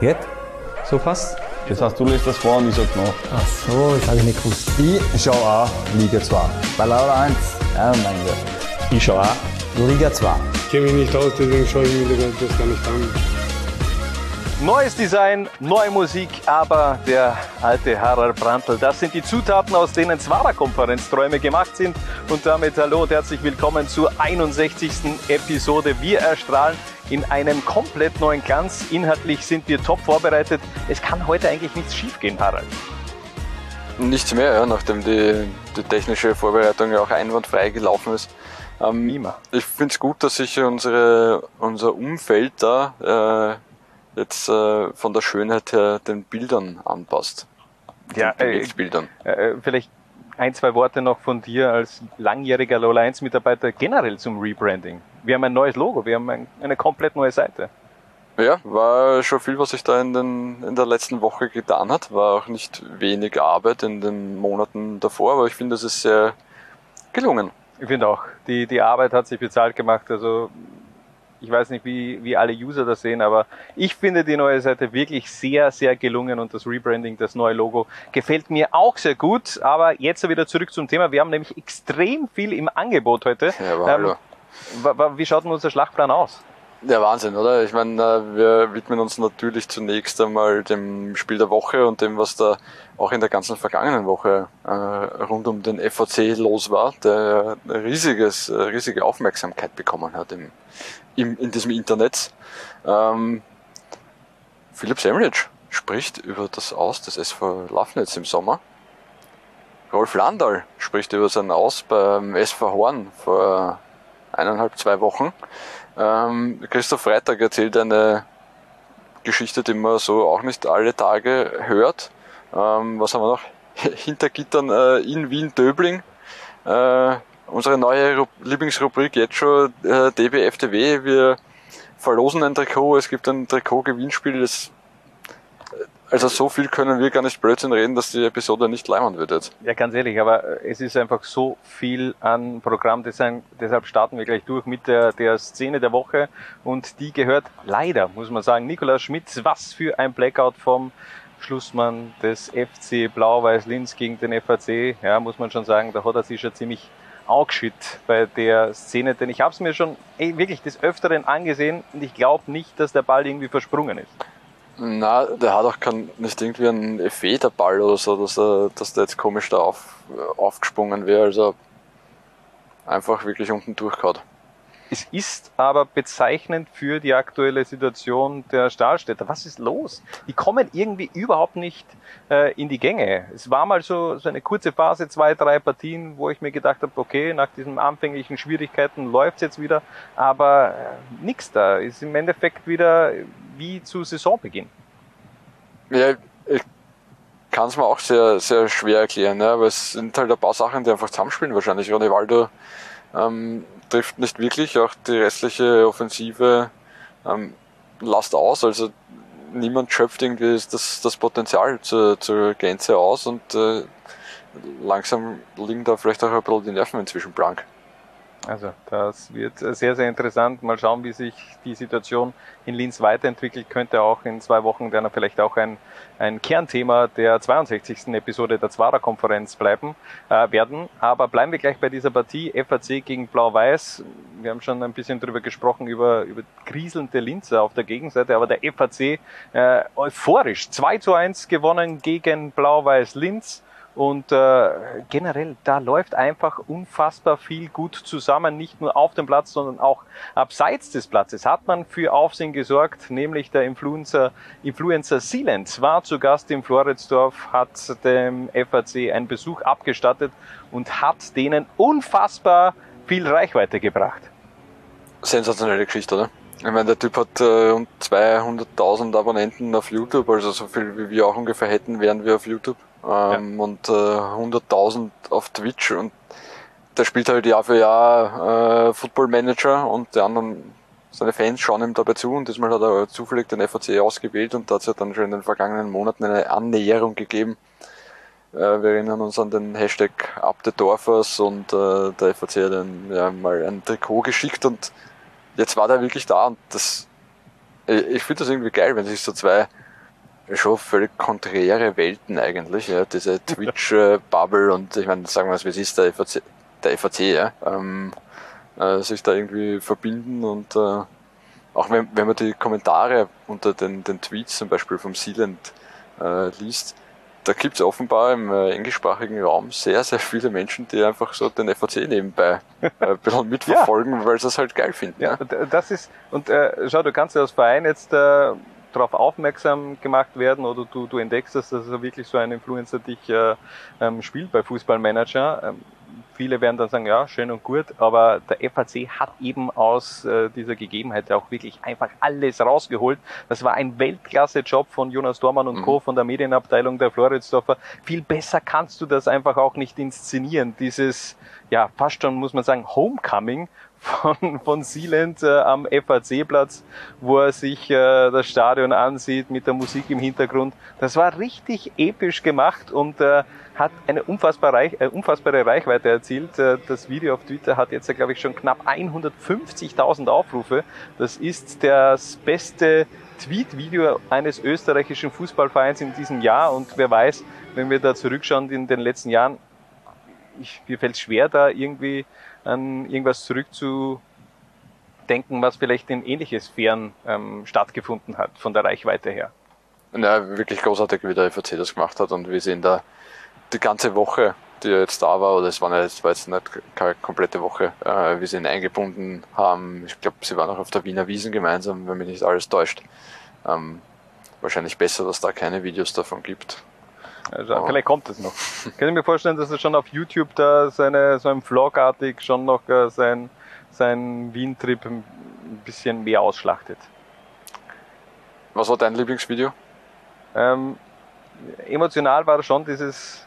Geht? So fast? Das heißt, du lässt das vor und ich sag nach. Ach so, das habe ich nicht gewusst. Ich schaue auch Liga 2. Bei Laura 1, ja, mein Gott. Ich schaue auch Liga 2. Ich kenne mich nicht aus, deswegen schaue ich mir das gar nicht an. Neues Design, neue Musik, aber der alte Harald Brandl, das sind die Zutaten, aus denen Zwara-Konferenzträume gemacht sind. Und damit hallo und herzlich willkommen zur 61. Episode. Wir erstrahlen in einem komplett neuen Glanz. Inhaltlich sind wir top vorbereitet. Es kann heute eigentlich nichts schiefgehen, Harald. Nichts mehr, ja, nachdem die, die technische Vorbereitung ja auch einwandfrei gelaufen ist. Ähm, Immer. ich finde es gut, dass sich unsere, unser Umfeld da äh, jetzt äh, von der Schönheit her den Bildern anpasst. Ja, den äh, Bewegtbildern. Äh, vielleicht ein, zwei Worte noch von dir als langjähriger Lola 1 Mitarbeiter generell zum Rebranding. Wir haben ein neues Logo, wir haben ein, eine komplett neue Seite. Ja, war schon viel, was sich da in, den, in der letzten Woche getan hat. War auch nicht wenig Arbeit in den Monaten davor, aber ich finde, es ist sehr gelungen. Ich finde auch, die, die Arbeit hat sich bezahlt gemacht. Also ich weiß nicht, wie, wie alle User das sehen, aber ich finde die neue Seite wirklich sehr, sehr gelungen und das Rebranding, das neue Logo gefällt mir auch sehr gut. Aber jetzt wieder zurück zum Thema. Wir haben nämlich extrem viel im Angebot heute. Ja, aber hallo. Wie schaut denn unser Schlachtplan aus? Ja, Wahnsinn, oder? Ich meine, äh, wir widmen uns natürlich zunächst einmal dem Spiel der Woche und dem, was da auch in der ganzen vergangenen Woche äh, rund um den FAC los war, der riesiges, äh, riesige Aufmerksamkeit bekommen hat im, im, in diesem Internet. Ähm, Philipp Semlitsch spricht über das Aus des SV Lafnitz im Sommer. Rolf Landal spricht über sein Aus beim SV Horn vor eineinhalb, zwei Wochen. Ähm, Christoph Freitag erzählt eine Geschichte, die man so auch nicht alle Tage hört. Ähm, was haben wir noch? Hinter Gittern äh, in Wien-Döbling. Äh, unsere neue Ru Lieblingsrubrik jetzt schon äh, DBFTW. Wir verlosen ein Trikot. Es gibt ein Trikot-Gewinnspiel. Das, also so viel können wir gar nicht Blödsinn reden, dass die Episode nicht leimern wird jetzt. Ja, ganz ehrlich, aber äh, es ist einfach so viel an Programmdesign. Deshalb starten wir gleich durch mit der, der Szene der Woche. Und die gehört leider, muss man sagen, Nikolaus Schmitz. Was für ein Blackout vom Schlussmann des FC Blau-Weiß Linz gegen den FAC. Ja, muss man schon sagen, da hat er sich schon ziemlich angeschütt bei der Szene. Denn ich habe es mir schon ey, wirklich des Öfteren angesehen und ich glaube nicht, dass der Ball irgendwie versprungen ist. Na, der hat auch kein, nicht irgendwie einen Effet, der Ball oder so, dass, er, dass der jetzt komisch da auf, aufgesprungen wäre. Also einfach wirklich unten durchgehauen. Es ist aber bezeichnend für die aktuelle Situation der Stahlstädter. Was ist los? Die kommen irgendwie überhaupt nicht äh, in die Gänge. Es war mal so, so eine kurze Phase, zwei, drei Partien, wo ich mir gedacht habe, okay, nach diesen anfänglichen Schwierigkeiten läuft's jetzt wieder, aber äh, nix da. Ist im Endeffekt wieder wie zu Saisonbeginn. Ja, ich kann es mir auch sehr, sehr schwer erklären, ja, aber es sind halt ein paar Sachen, die einfach zusammenspielen wahrscheinlich. Ronaldo ähm, trifft nicht wirklich, auch die restliche Offensive ähm, lasst aus, also niemand schöpft irgendwie das, das Potenzial zur, zur Gänze aus und äh, langsam liegen da vielleicht auch ein bisschen die Nerven inzwischen blank. Also das wird sehr, sehr interessant. Mal schauen, wie sich die Situation in Linz weiterentwickelt. Könnte auch in zwei Wochen dann vielleicht auch ein, ein Kernthema der 62. Episode der Zwarer-Konferenz bleiben äh, werden. Aber bleiben wir gleich bei dieser Partie FAC gegen Blau-Weiß. Wir haben schon ein bisschen drüber gesprochen, über, über kriselnde Linzer auf der Gegenseite, aber der FAC äh, euphorisch 2 zu 1 gewonnen gegen Blau-Weiß Linz. Und äh, generell, da läuft einfach unfassbar viel gut zusammen, nicht nur auf dem Platz, sondern auch abseits des Platzes hat man für Aufsehen gesorgt, nämlich der Influencer, Influencer Sealand war zu Gast im Floridsdorf, hat dem FAC einen Besuch abgestattet und hat denen unfassbar viel Reichweite gebracht. Sensationelle Geschichte, oder? Ich meine, der Typ hat äh, rund 200.000 Abonnenten auf YouTube, also so viel wie wir auch ungefähr hätten, wären wir auf YouTube. Ähm, Und äh, 100.000 auf Twitch und der spielt halt Jahr für Jahr äh, Football Manager und die anderen, seine Fans schauen ihm dabei zu und diesmal hat er zufällig den FAC ausgewählt und da hat es ja dann schon in den vergangenen Monaten eine Annäherung gegeben. Äh, wir erinnern uns an den Hashtag Dorfers und äh, der FAC hat dann ja, mal ein Trikot geschickt und jetzt war der wirklich da und das ich, ich finde das irgendwie geil, wenn sich so zwei schon völlig konträre Welten eigentlich, ja, diese Twitch-Bubble und ich meine, sagen wir es, wie es ist, der FAC, der FAC ja, ähm, äh, sich da irgendwie verbinden und äh, auch wenn, wenn man die Kommentare unter den, den Tweets zum Beispiel vom Sealand äh, liest, da gibt es offenbar im äh, englischsprachigen Raum sehr, sehr viele Menschen, die einfach so den FAC nebenbei äh, ein bisschen mitverfolgen, ja. weil sie es halt geil finden. Ja, ja. das ist, und äh, schau, du kannst ja als Verein jetzt äh, darauf aufmerksam gemacht werden oder du, du entdeckst, dass das wirklich so ein Influencer dich äh, ähm, spielt bei Fußballmanager. Ähm, viele werden dann sagen, ja, schön und gut, aber der FAC hat eben aus äh, dieser Gegebenheit auch wirklich einfach alles rausgeholt. Das war ein Weltklasse-Job von Jonas Dormann und mhm. Co. von der Medienabteilung der Floridsdorfer. Viel besser kannst du das einfach auch nicht inszenieren. Dieses, ja, fast schon muss man sagen, Homecoming von, von Sealand äh, am FAC-Platz, wo er sich äh, das Stadion ansieht mit der Musik im Hintergrund. Das war richtig episch gemacht und äh, hat eine unfassbar reich, äh, unfassbare Reichweite erzielt. Äh, das Video auf Twitter hat jetzt, glaube ich, schon knapp 150.000 Aufrufe. Das ist das beste Tweet-Video eines österreichischen Fußballvereins in diesem Jahr und wer weiß, wenn wir da zurückschauen in den letzten Jahren, ich, mir fällt es schwer, da irgendwie an irgendwas zurückzudenken, was vielleicht in ähnliche Sphären ähm, stattgefunden hat, von der Reichweite her. Ja, wirklich großartig, wie der FAC das gemacht hat und wir sehen da die ganze Woche, die jetzt da war, oder es war, nicht, war jetzt nicht keine komplette Woche, äh, wie sie ihn eingebunden haben. Ich glaube, sie waren auch auf der Wiener Wiesen gemeinsam, wenn mich nicht alles täuscht. Ähm, wahrscheinlich besser, dass da keine Videos davon gibt. Also, oh. Vielleicht kommt es noch. Kann ich mir vorstellen, dass er schon auf YouTube da seine, so ein Vlogartig schon noch äh, sein, sein Wien-Trip ein bisschen mehr ausschlachtet. Was war dein Lieblingsvideo? Ähm, emotional war schon dieses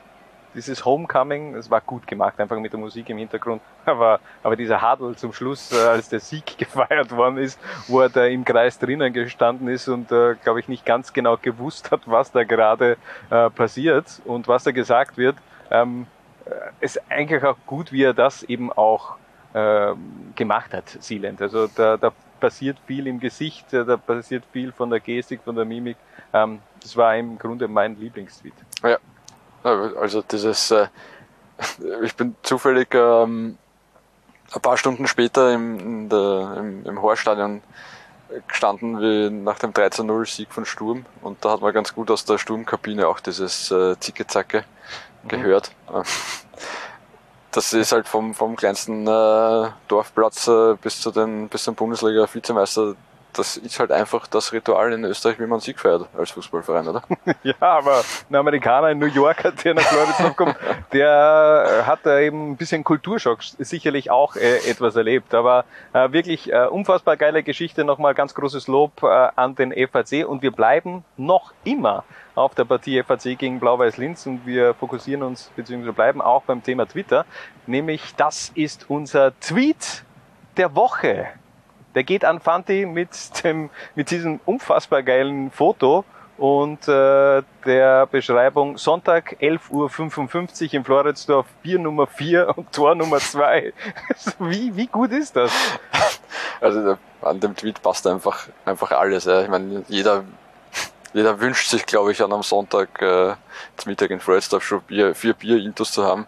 dieses Homecoming, es war gut gemacht, einfach mit der Musik im Hintergrund. Aber, aber dieser Hadel zum Schluss, äh, als der Sieg gefeiert worden ist, wo er da im Kreis drinnen gestanden ist und, äh, glaube ich, nicht ganz genau gewusst hat, was da gerade äh, passiert und was da gesagt wird, ähm, äh, ist eigentlich auch gut, wie er das eben auch äh, gemacht hat, Sealand. Also da, da passiert viel im Gesicht, äh, da passiert viel von der Gestik, von der Mimik. Ähm, das war im Grunde mein Lieblingstweet. Ja, also dieses, äh, ich bin zufällig ähm, ein paar Stunden später im, der, im, im Horststadion gestanden, wie nach dem 13-0-Sieg von Sturm. Und da hat man ganz gut aus der Sturmkabine auch dieses äh, Zicke-Zacke mhm. gehört. Das ist halt vom, vom kleinsten äh, Dorfplatz äh, bis zu den bis zum Bundesliga-Vizemeister das ist halt einfach das Ritual in Österreich, wie man Sieg feiert als Fußballverein, oder? ja, aber ein Amerikaner in New York, der nach Florida kommt, der hat da eben ein bisschen Kulturschock sicherlich auch äh, etwas erlebt. Aber äh, wirklich äh, unfassbar geile Geschichte. Nochmal ganz großes Lob äh, an den FAC und wir bleiben noch immer auf der Partie FAC gegen Blau-Weiß Linz und wir fokussieren uns beziehungsweise bleiben auch beim Thema Twitter, nämlich das ist unser Tweet der Woche. Der geht an Fanti mit dem, mit diesem unfassbar geilen Foto und äh, der Beschreibung Sonntag 11.55 Uhr im Floridsdorf, Bier Nummer 4 und Tor Nummer 2. wie, wie gut ist das? Also an dem Tweet passt einfach, einfach alles. Ja. Ich meine, jeder, jeder wünscht sich, glaube ich, an einem Sonntag äh, zum Mittag in Floridsdorf schon Bier, vier Bier-Intos zu haben.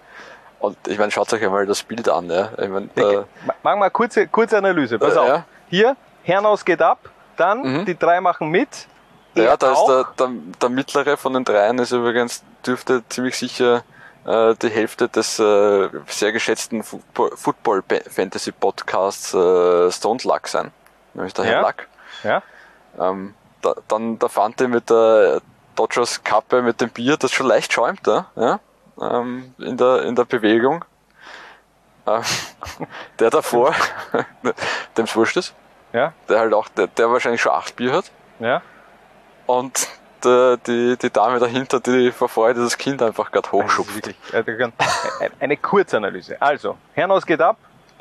Und ich meine, schaut euch einmal das Bild an. Ja. Ich meine, äh, Machen wir kurze, kurze Analyse. Pass äh, auf. Ja hier, Hernaus geht ab, dann mhm. die drei machen mit. Ja, da ist der, der, der, mittlere von den dreien ist übrigens, dürfte ziemlich sicher äh, die Hälfte des äh, sehr geschätzten Football Fantasy Podcasts äh, Stone Luck sein. Nämlich der ja. Herr Luck. Ja. Ähm, da, dann der Fante mit der Dodgers Kappe mit dem Bier, das schon leicht schäumt, ja, ja ähm, in, der, in der Bewegung. Ähm, der davor, dem es wurscht ist. Ja. Der halt auch, der, der wahrscheinlich schon acht Bier hat. Ja. Und der, die, die Dame dahinter, die vor Freude das Kind einfach gerade hochschupft. eine Kurzanalyse. Also, Herrnos geht ab,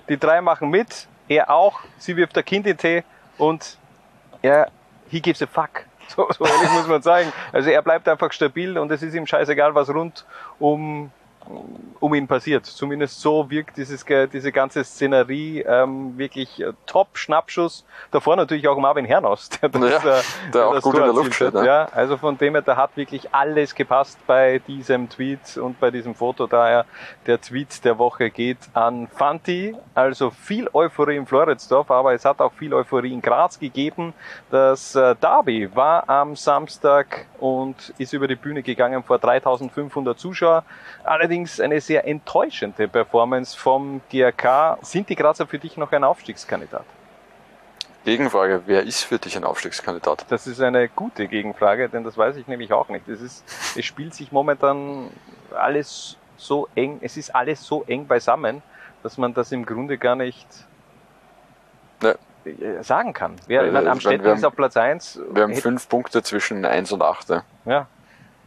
die drei machen mit, er auch, sie wirft der Kind in Tee und er, he gives a fuck. So, so ehrlich muss man sagen. Also er bleibt einfach stabil und es ist ihm scheißegal, was rund um um ihn passiert. Zumindest so wirkt dieses, diese ganze Szenerie ähm, wirklich äh, top Schnappschuss. Davor natürlich auch Marvin Hernost, der, das, ja, äh, der auch gut in der Luft steht. Ne? Ja, also von dem her, da hat wirklich alles gepasst bei diesem Tweet und bei diesem Foto. Daher der Tweet der Woche geht an Fanti. Also viel Euphorie in Floridsdorf, aber es hat auch viel Euphorie in Graz gegeben. Das äh, Derby war am Samstag und ist über die Bühne gegangen vor 3500 Zuschauer. Allerdings eine sehr enttäuschende Performance vom GRK. Sind die Grazer für dich noch ein Aufstiegskandidat? Gegenfrage, wer ist für dich ein Aufstiegskandidat? Das ist eine gute Gegenfrage, denn das weiß ich nämlich auch nicht. Es, ist, es spielt sich momentan alles so eng, es ist alles so eng beisammen, dass man das im Grunde gar nicht ne. sagen kann. Wer, meine, am Städten ist auf Platz 1. Wir haben fünf Punkte zwischen 1 und 8. Ja.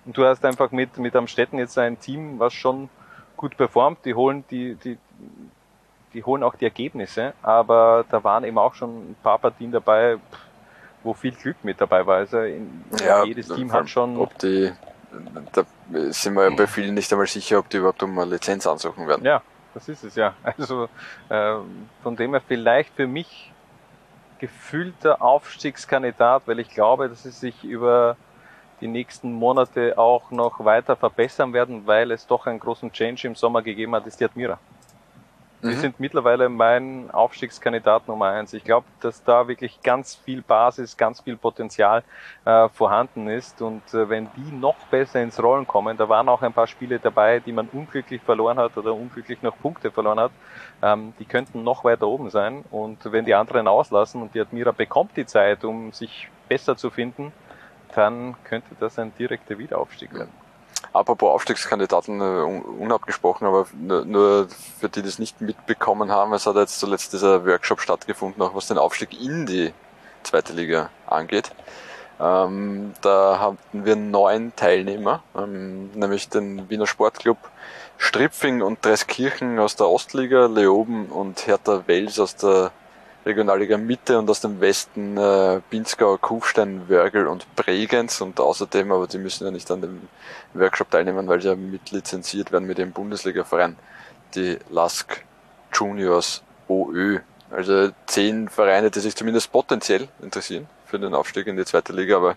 Und du hast einfach mit, mit Amstetten jetzt ein Team, was schon gut performt. Die holen die, die, die holen auch die Ergebnisse, aber da waren eben auch schon ein paar Partien dabei, wo viel Glück mit dabei war. Also in, ja, jedes Team hat schon. Ob die, da sind wir ja bei vielen nicht einmal sicher, ob die überhaupt um eine Lizenz ansuchen werden. Ja, das ist es ja. Also äh, von dem her vielleicht für mich gefühlter Aufstiegskandidat, weil ich glaube, dass es sich über die nächsten Monate auch noch weiter verbessern werden, weil es doch einen großen Change im Sommer gegeben hat, ist die Admira. Mhm. Die sind mittlerweile mein Aufstiegskandidat Nummer eins. Ich glaube, dass da wirklich ganz viel Basis, ganz viel Potenzial äh, vorhanden ist. Und äh, wenn die noch besser ins Rollen kommen, da waren auch ein paar Spiele dabei, die man unglücklich verloren hat oder unglücklich noch Punkte verloren hat, ähm, die könnten noch weiter oben sein. Und wenn die anderen auslassen und die Admira bekommt die Zeit, um sich besser zu finden, dann könnte das ein direkter Wiederaufstieg werden. Apropos Aufstiegskandidaten, äh, unabgesprochen, aber nur für die, die das nicht mitbekommen haben, es hat jetzt zuletzt dieser Workshop stattgefunden, auch was den Aufstieg in die zweite Liga angeht. Ähm, da hatten wir neun Teilnehmer, ähm, nämlich den Wiener Sportclub Stripfing und Dreiskirchen aus der Ostliga, Leoben und Hertha Wels aus der Regionalliga Mitte und aus dem Westen äh, Pinzgau, Kufstein, Wörgl und Bregenz und außerdem, aber die müssen ja nicht an dem Workshop teilnehmen, weil sie ja mitlizenziert werden mit dem Bundesliga-Verein, die LASK Juniors OÖ. Also zehn Vereine, die sich zumindest potenziell interessieren für den Aufstieg in die zweite Liga, aber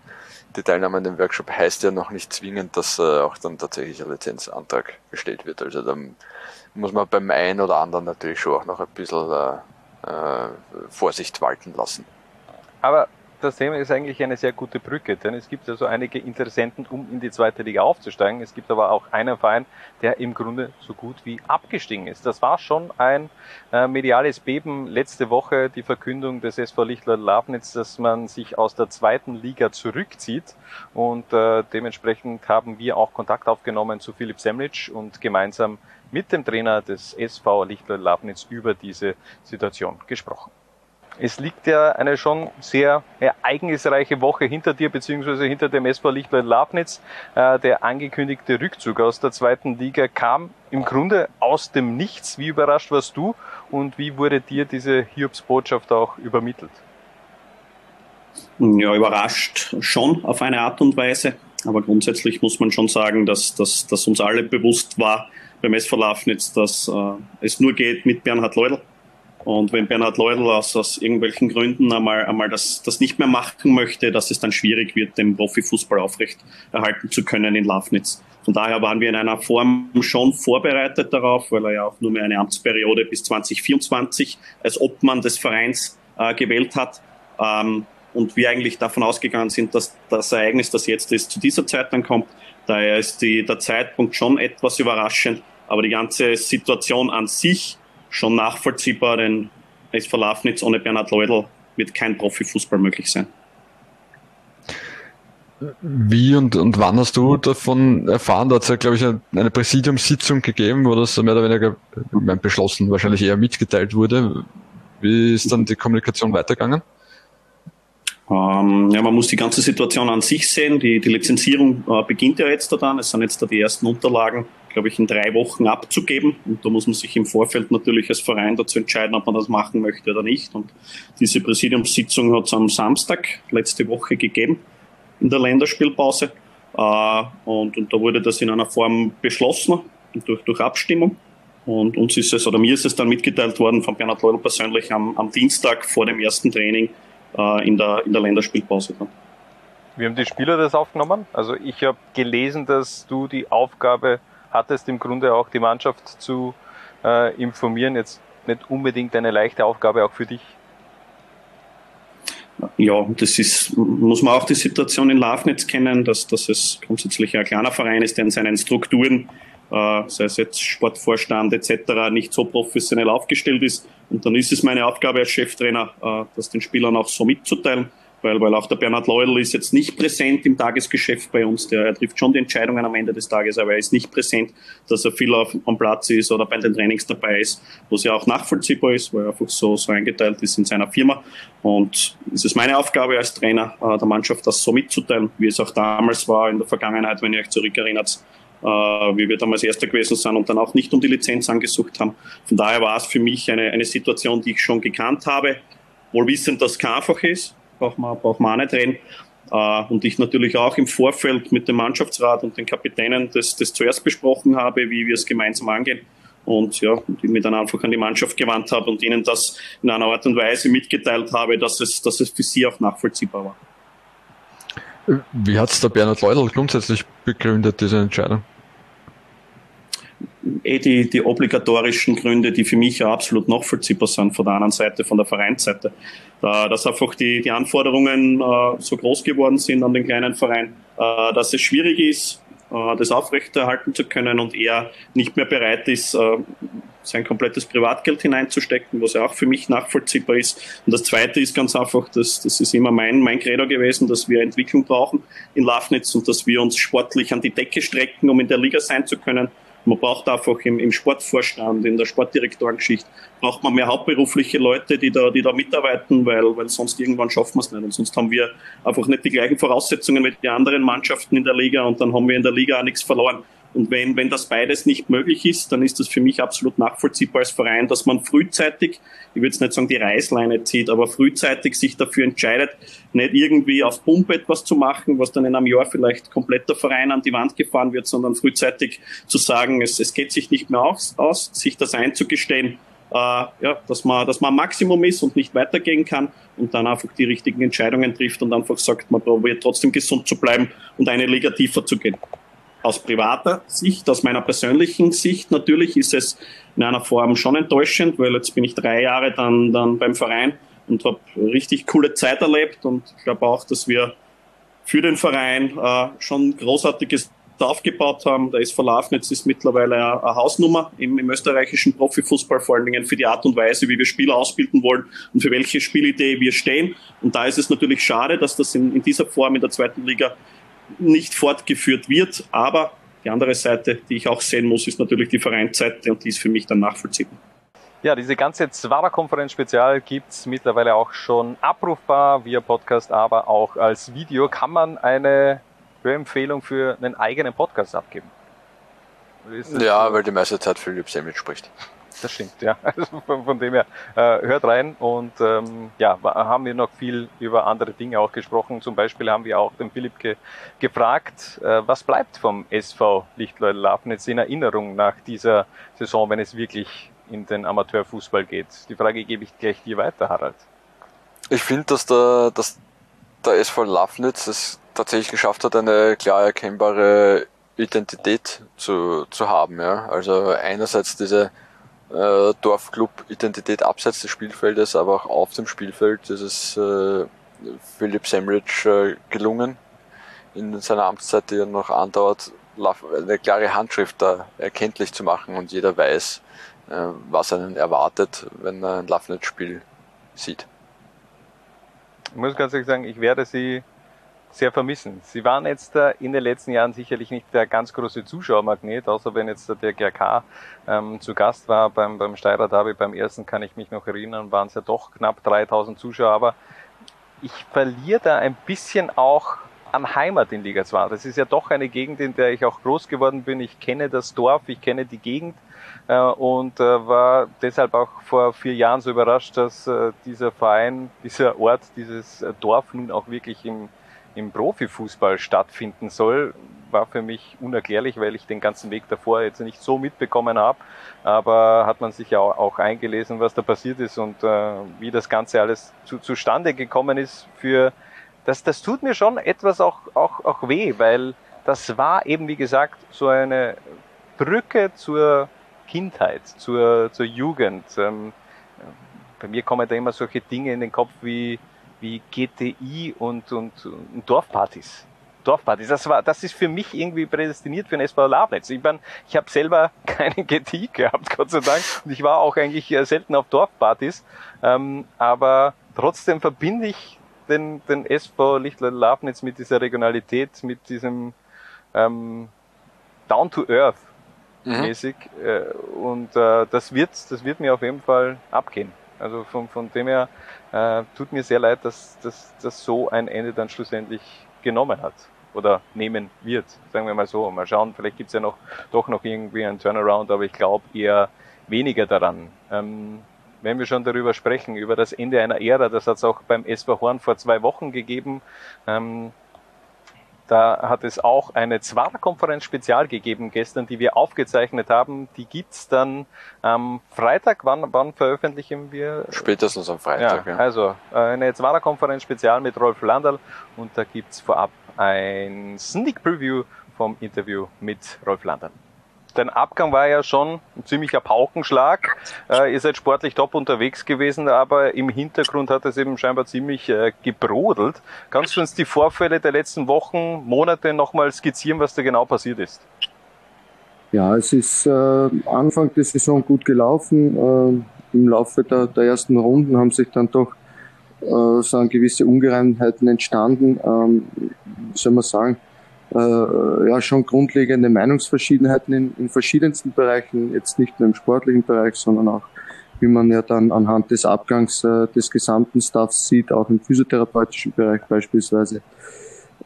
die Teilnahme an dem Workshop heißt ja noch nicht zwingend, dass äh, auch dann tatsächlich ein Lizenzantrag gestellt wird. Also dann muss man beim einen oder anderen natürlich schon auch noch ein bisschen äh, Vorsicht walten lassen. Aber das Thema ist eigentlich eine sehr gute Brücke, denn es gibt also einige Interessenten, um in die zweite Liga aufzusteigen. Es gibt aber auch einen Verein, der im Grunde so gut wie abgestiegen ist. Das war schon ein äh, mediales Beben letzte Woche, die Verkündung des SV Lichtler Labnitz, dass man sich aus der zweiten Liga zurückzieht. Und äh, dementsprechend haben wir auch Kontakt aufgenommen zu Philipp Semlitsch und gemeinsam mit dem Trainer des SV Lichtler Labnitz über diese Situation gesprochen. Es liegt ja eine schon sehr ereignisreiche Woche hinter dir, beziehungsweise hinter dem SV Lichtler Labnitz. Äh, der angekündigte Rückzug aus der zweiten Liga kam im Grunde aus dem Nichts. Wie überrascht warst du und wie wurde dir diese Hiobs-Botschaft auch übermittelt? Ja, überrascht schon auf eine Art und Weise. Aber grundsätzlich muss man schon sagen, dass, dass, dass uns alle bewusst war, beim SV Lafnitz, dass äh, es nur geht mit Bernhard Leudl. Und wenn Bernhard Leudl aus, aus irgendwelchen Gründen einmal, einmal das, das nicht mehr machen möchte, dass es dann schwierig wird, den Profifußball aufrecht erhalten zu können in Lafnitz. Von daher waren wir in einer Form schon vorbereitet darauf, weil er ja auch nur mehr eine Amtsperiode bis 2024 als Obmann des Vereins äh, gewählt hat. Ähm, und wir eigentlich davon ausgegangen sind, dass das Ereignis, das jetzt ist, zu dieser Zeit dann kommt. Daher ist die, der Zeitpunkt schon etwas überraschend. Aber die ganze Situation an sich schon nachvollziehbar, denn es verlaufen jetzt ohne Bernhard Leudl wird kein Profifußball möglich sein. Wie und, und wann hast du davon erfahren? Da hat es ja, glaube ich, eine Präsidiumssitzung gegeben, wo das mehr oder weniger beschlossen, wahrscheinlich eher mitgeteilt wurde. Wie ist dann die Kommunikation weitergegangen? Ähm, ja, man muss die ganze Situation an sich sehen. Die, die Lizenzierung äh, beginnt ja jetzt dann. Es sind jetzt da die ersten Unterlagen, glaube ich, in drei Wochen abzugeben. Und da muss man sich im Vorfeld natürlich als Verein dazu entscheiden, ob man das machen möchte oder nicht. Und diese Präsidiumssitzung hat es am Samstag letzte Woche gegeben in der Länderspielpause. Äh, und, und da wurde das in einer Form beschlossen. durch, durch Abstimmung. Und uns ist es, oder mir ist es dann mitgeteilt worden von Bernhard Leudl persönlich am, am Dienstag vor dem ersten Training äh, in, der, in der Länderspielpause. Dann. Wie haben die Spieler das aufgenommen? Also ich habe gelesen, dass du die Aufgabe hattest, im Grunde auch die Mannschaft zu äh, informieren. Jetzt nicht unbedingt eine leichte Aufgabe auch für dich. Ja, das ist, muss man auch die Situation in Lafnitz kennen, dass, dass es grundsätzlich ein kleiner Verein ist, der in seinen Strukturen, äh, sei es jetzt Sportvorstand etc., nicht so professionell aufgestellt ist. Und dann ist es meine Aufgabe als Cheftrainer, äh, das den Spielern auch so mitzuteilen weil, weil auch der Bernhard Leudl ist jetzt nicht präsent im Tagesgeschäft bei uns. Der, er trifft schon die Entscheidungen am Ende des Tages, aber er ist nicht präsent, dass er viel auf, am Platz ist oder bei den Trainings dabei ist, was ja auch nachvollziehbar ist, weil er einfach so, so eingeteilt ist in seiner Firma. Und es ist meine Aufgabe als Trainer, äh, der Mannschaft das so mitzuteilen, wie es auch damals war in der Vergangenheit, wenn ihr euch zurückerinnert, äh, wie wir damals Erster gewesen sind und dann auch nicht um die Lizenz angesucht haben. Von daher war es für mich eine, eine Situation, die ich schon gekannt habe, wohl wissend, dass es einfach ist, braucht man, braucht man auch nicht reden. Uh, und ich natürlich auch im Vorfeld mit dem Mannschaftsrat und den Kapitänen das, das zuerst besprochen habe, wie wir es gemeinsam angehen. Und ja, und ich mich dann einfach an die Mannschaft gewandt habe und ihnen das in einer Art und Weise mitgeteilt habe, dass es, dass es für sie auch nachvollziehbar war. Wie hat es der Bernhard Leudl grundsätzlich begründet, diese Entscheidung? Eh die, die obligatorischen Gründe, die für mich ja absolut nachvollziehbar sind von der anderen Seite, von der Vereinsseite. Da, dass einfach die, die Anforderungen äh, so groß geworden sind an den kleinen Verein, äh, dass es schwierig ist, äh, das aufrechterhalten zu können und er nicht mehr bereit ist, äh, sein komplettes Privatgeld hineinzustecken, was ja auch für mich nachvollziehbar ist. Und das Zweite ist ganz einfach, dass das ist immer mein, mein Credo gewesen, dass wir Entwicklung brauchen in Lafnitz und dass wir uns sportlich an die Decke strecken, um in der Liga sein zu können. Man braucht einfach im, im Sportvorstand, in der Sportdirektorengeschichte, braucht man mehr hauptberufliche Leute, die da, die da mitarbeiten, weil, weil sonst irgendwann schaffen wir es nicht. Und sonst haben wir einfach nicht die gleichen Voraussetzungen mit den anderen Mannschaften in der Liga und dann haben wir in der Liga auch nichts verloren. Und wenn, wenn das beides nicht möglich ist, dann ist das für mich absolut nachvollziehbar als Verein, dass man frühzeitig, ich würde jetzt nicht sagen die Reißleine zieht, aber frühzeitig sich dafür entscheidet, nicht irgendwie auf Pump etwas zu machen, was dann in einem Jahr vielleicht komplett der Verein an die Wand gefahren wird, sondern frühzeitig zu sagen, es, es geht sich nicht mehr aus, aus sich das einzugestehen, äh, ja, dass man, dass man Maximum ist und nicht weitergehen kann und dann einfach die richtigen Entscheidungen trifft und einfach sagt, man probiert trotzdem gesund zu bleiben und eine Liga tiefer zu gehen aus privater Sicht, aus meiner persönlichen Sicht natürlich ist es in einer Form schon enttäuschend, weil jetzt bin ich drei Jahre dann, dann beim Verein und habe richtig coole Zeit erlebt und ich glaube auch, dass wir für den Verein äh, schon großartiges aufgebaut haben. Der SV Lafnitz ist mittlerweile eine, eine Hausnummer im, im, österreichischen Profifußball, vor allen Dingen für die Art und Weise, wie wir Spieler ausbilden wollen und für welche Spielidee wir stehen. Und da ist es natürlich schade, dass das in, in dieser Form in der zweiten Liga nicht fortgeführt wird. Aber die andere Seite, die ich auch sehen muss, ist natürlich die Vereinsseite und die ist für mich dann nachvollziehbar. Ja, diese ganze Zwarer-Konferenz Spezial gibt's mittlerweile auch schon abrufbar via Podcast, aber auch als Video. Kann man eine Hörempfehlung für einen eigenen Podcast abgeben? Ja, weil die meiste Zeit Philipp Semmel spricht. Das stimmt, ja. Also von, von dem her, äh, hört rein und ähm, ja, haben wir noch viel über andere Dinge auch gesprochen. Zum Beispiel haben wir auch den Philipp ge gefragt, äh, was bleibt vom SV Lichtleute Lafnitz in Erinnerung nach dieser Saison, wenn es wirklich in den Amateurfußball geht. Die Frage gebe ich gleich dir weiter, Harald. Ich finde, dass der, dass der SV Lafnitz es tatsächlich geschafft hat, eine klar erkennbare Identität zu, zu haben. Ja. Also einerseits diese äh, Dorfclub-Identität abseits des Spielfeldes, aber auch auf dem Spielfeld ist es äh, Philipp Semrich äh, gelungen, in seiner Amtszeit, die ja noch andauert, eine klare Handschrift da erkenntlich zu machen und jeder weiß, äh, was einen erwartet, wenn er ein Lafnet-Spiel sieht. Ich muss ganz ehrlich sagen, ich werde sie sehr vermissen. Sie waren jetzt äh, in den letzten Jahren sicherlich nicht der ganz große Zuschauermagnet, außer wenn jetzt der GRK ähm, zu Gast war beim, beim Steirer Derby. Beim ersten kann ich mich noch erinnern, waren es ja doch knapp 3000 Zuschauer, aber ich verliere da ein bisschen auch an Heimat in Liga 2. Das ist ja doch eine Gegend, in der ich auch groß geworden bin. Ich kenne das Dorf, ich kenne die Gegend äh, und äh, war deshalb auch vor vier Jahren so überrascht, dass äh, dieser Verein, dieser Ort, dieses Dorf nun auch wirklich im im Profifußball stattfinden soll. war für mich unerklärlich, weil ich den ganzen Weg davor jetzt nicht so mitbekommen habe. Aber hat man sich ja auch eingelesen, was da passiert ist und äh, wie das Ganze alles zu, zustande gekommen ist. Für das, das tut mir schon etwas auch, auch, auch weh, weil das war eben, wie gesagt, so eine Brücke zur Kindheit, zur, zur Jugend. Ähm, bei mir kommen da immer solche Dinge in den Kopf wie, wie GTI und, und, und Dorfpartys. Dorfpartys. Das war, das ist für mich irgendwie prädestiniert für ein SV Lavnitz. Ich meine, ich habe selber keinen GTI gehabt, Gott sei Dank, und ich war auch eigentlich selten auf Dorfpartys. Ähm, aber trotzdem verbinde ich den, den SV Lichtler Lavnitz mit dieser Regionalität, mit diesem ähm, Down to Earth mhm. mäßig. Äh, und äh, das wird, das wird mir auf jeden Fall abgehen. Also von, von dem her äh, tut mir sehr leid, dass, das so ein Ende dann schlussendlich genommen hat oder nehmen wird, sagen wir mal so. Mal schauen, vielleicht gibt's ja noch doch noch irgendwie einen Turnaround, aber ich glaube eher weniger daran. Ähm, wenn wir schon darüber sprechen, über das Ende einer Ära, das hat es auch beim SV Horn vor zwei Wochen gegeben. Ähm, da hat es auch eine Zwarer-Konferenz Spezial gegeben gestern, die wir aufgezeichnet haben. Die gibt's dann am Freitag. Wann, wann veröffentlichen wir? Spätestens am Freitag. Ja, ja. Also äh, eine Zwarer-Konferenz Spezial mit Rolf Landl und da gibt's vorab ein Sneak Preview vom Interview mit Rolf Landl dein Abgang war ja schon ein ziemlicher Paukenschlag. Äh, ihr seid sportlich top unterwegs gewesen, aber im Hintergrund hat es eben scheinbar ziemlich äh, gebrodelt. Kannst du uns die Vorfälle der letzten Wochen, Monate nochmal skizzieren, was da genau passiert ist? Ja, es ist äh, Anfang der Saison gut gelaufen. Äh, Im Laufe der, der, ersten Runden haben sich dann doch äh, so gewisse Ungereimtheiten entstanden. Ähm, soll man sagen? Äh, ja schon grundlegende Meinungsverschiedenheiten in, in verschiedensten Bereichen, jetzt nicht nur im sportlichen Bereich, sondern auch, wie man ja dann anhand des Abgangs äh, des gesamten Staffs sieht, auch im physiotherapeutischen Bereich beispielsweise.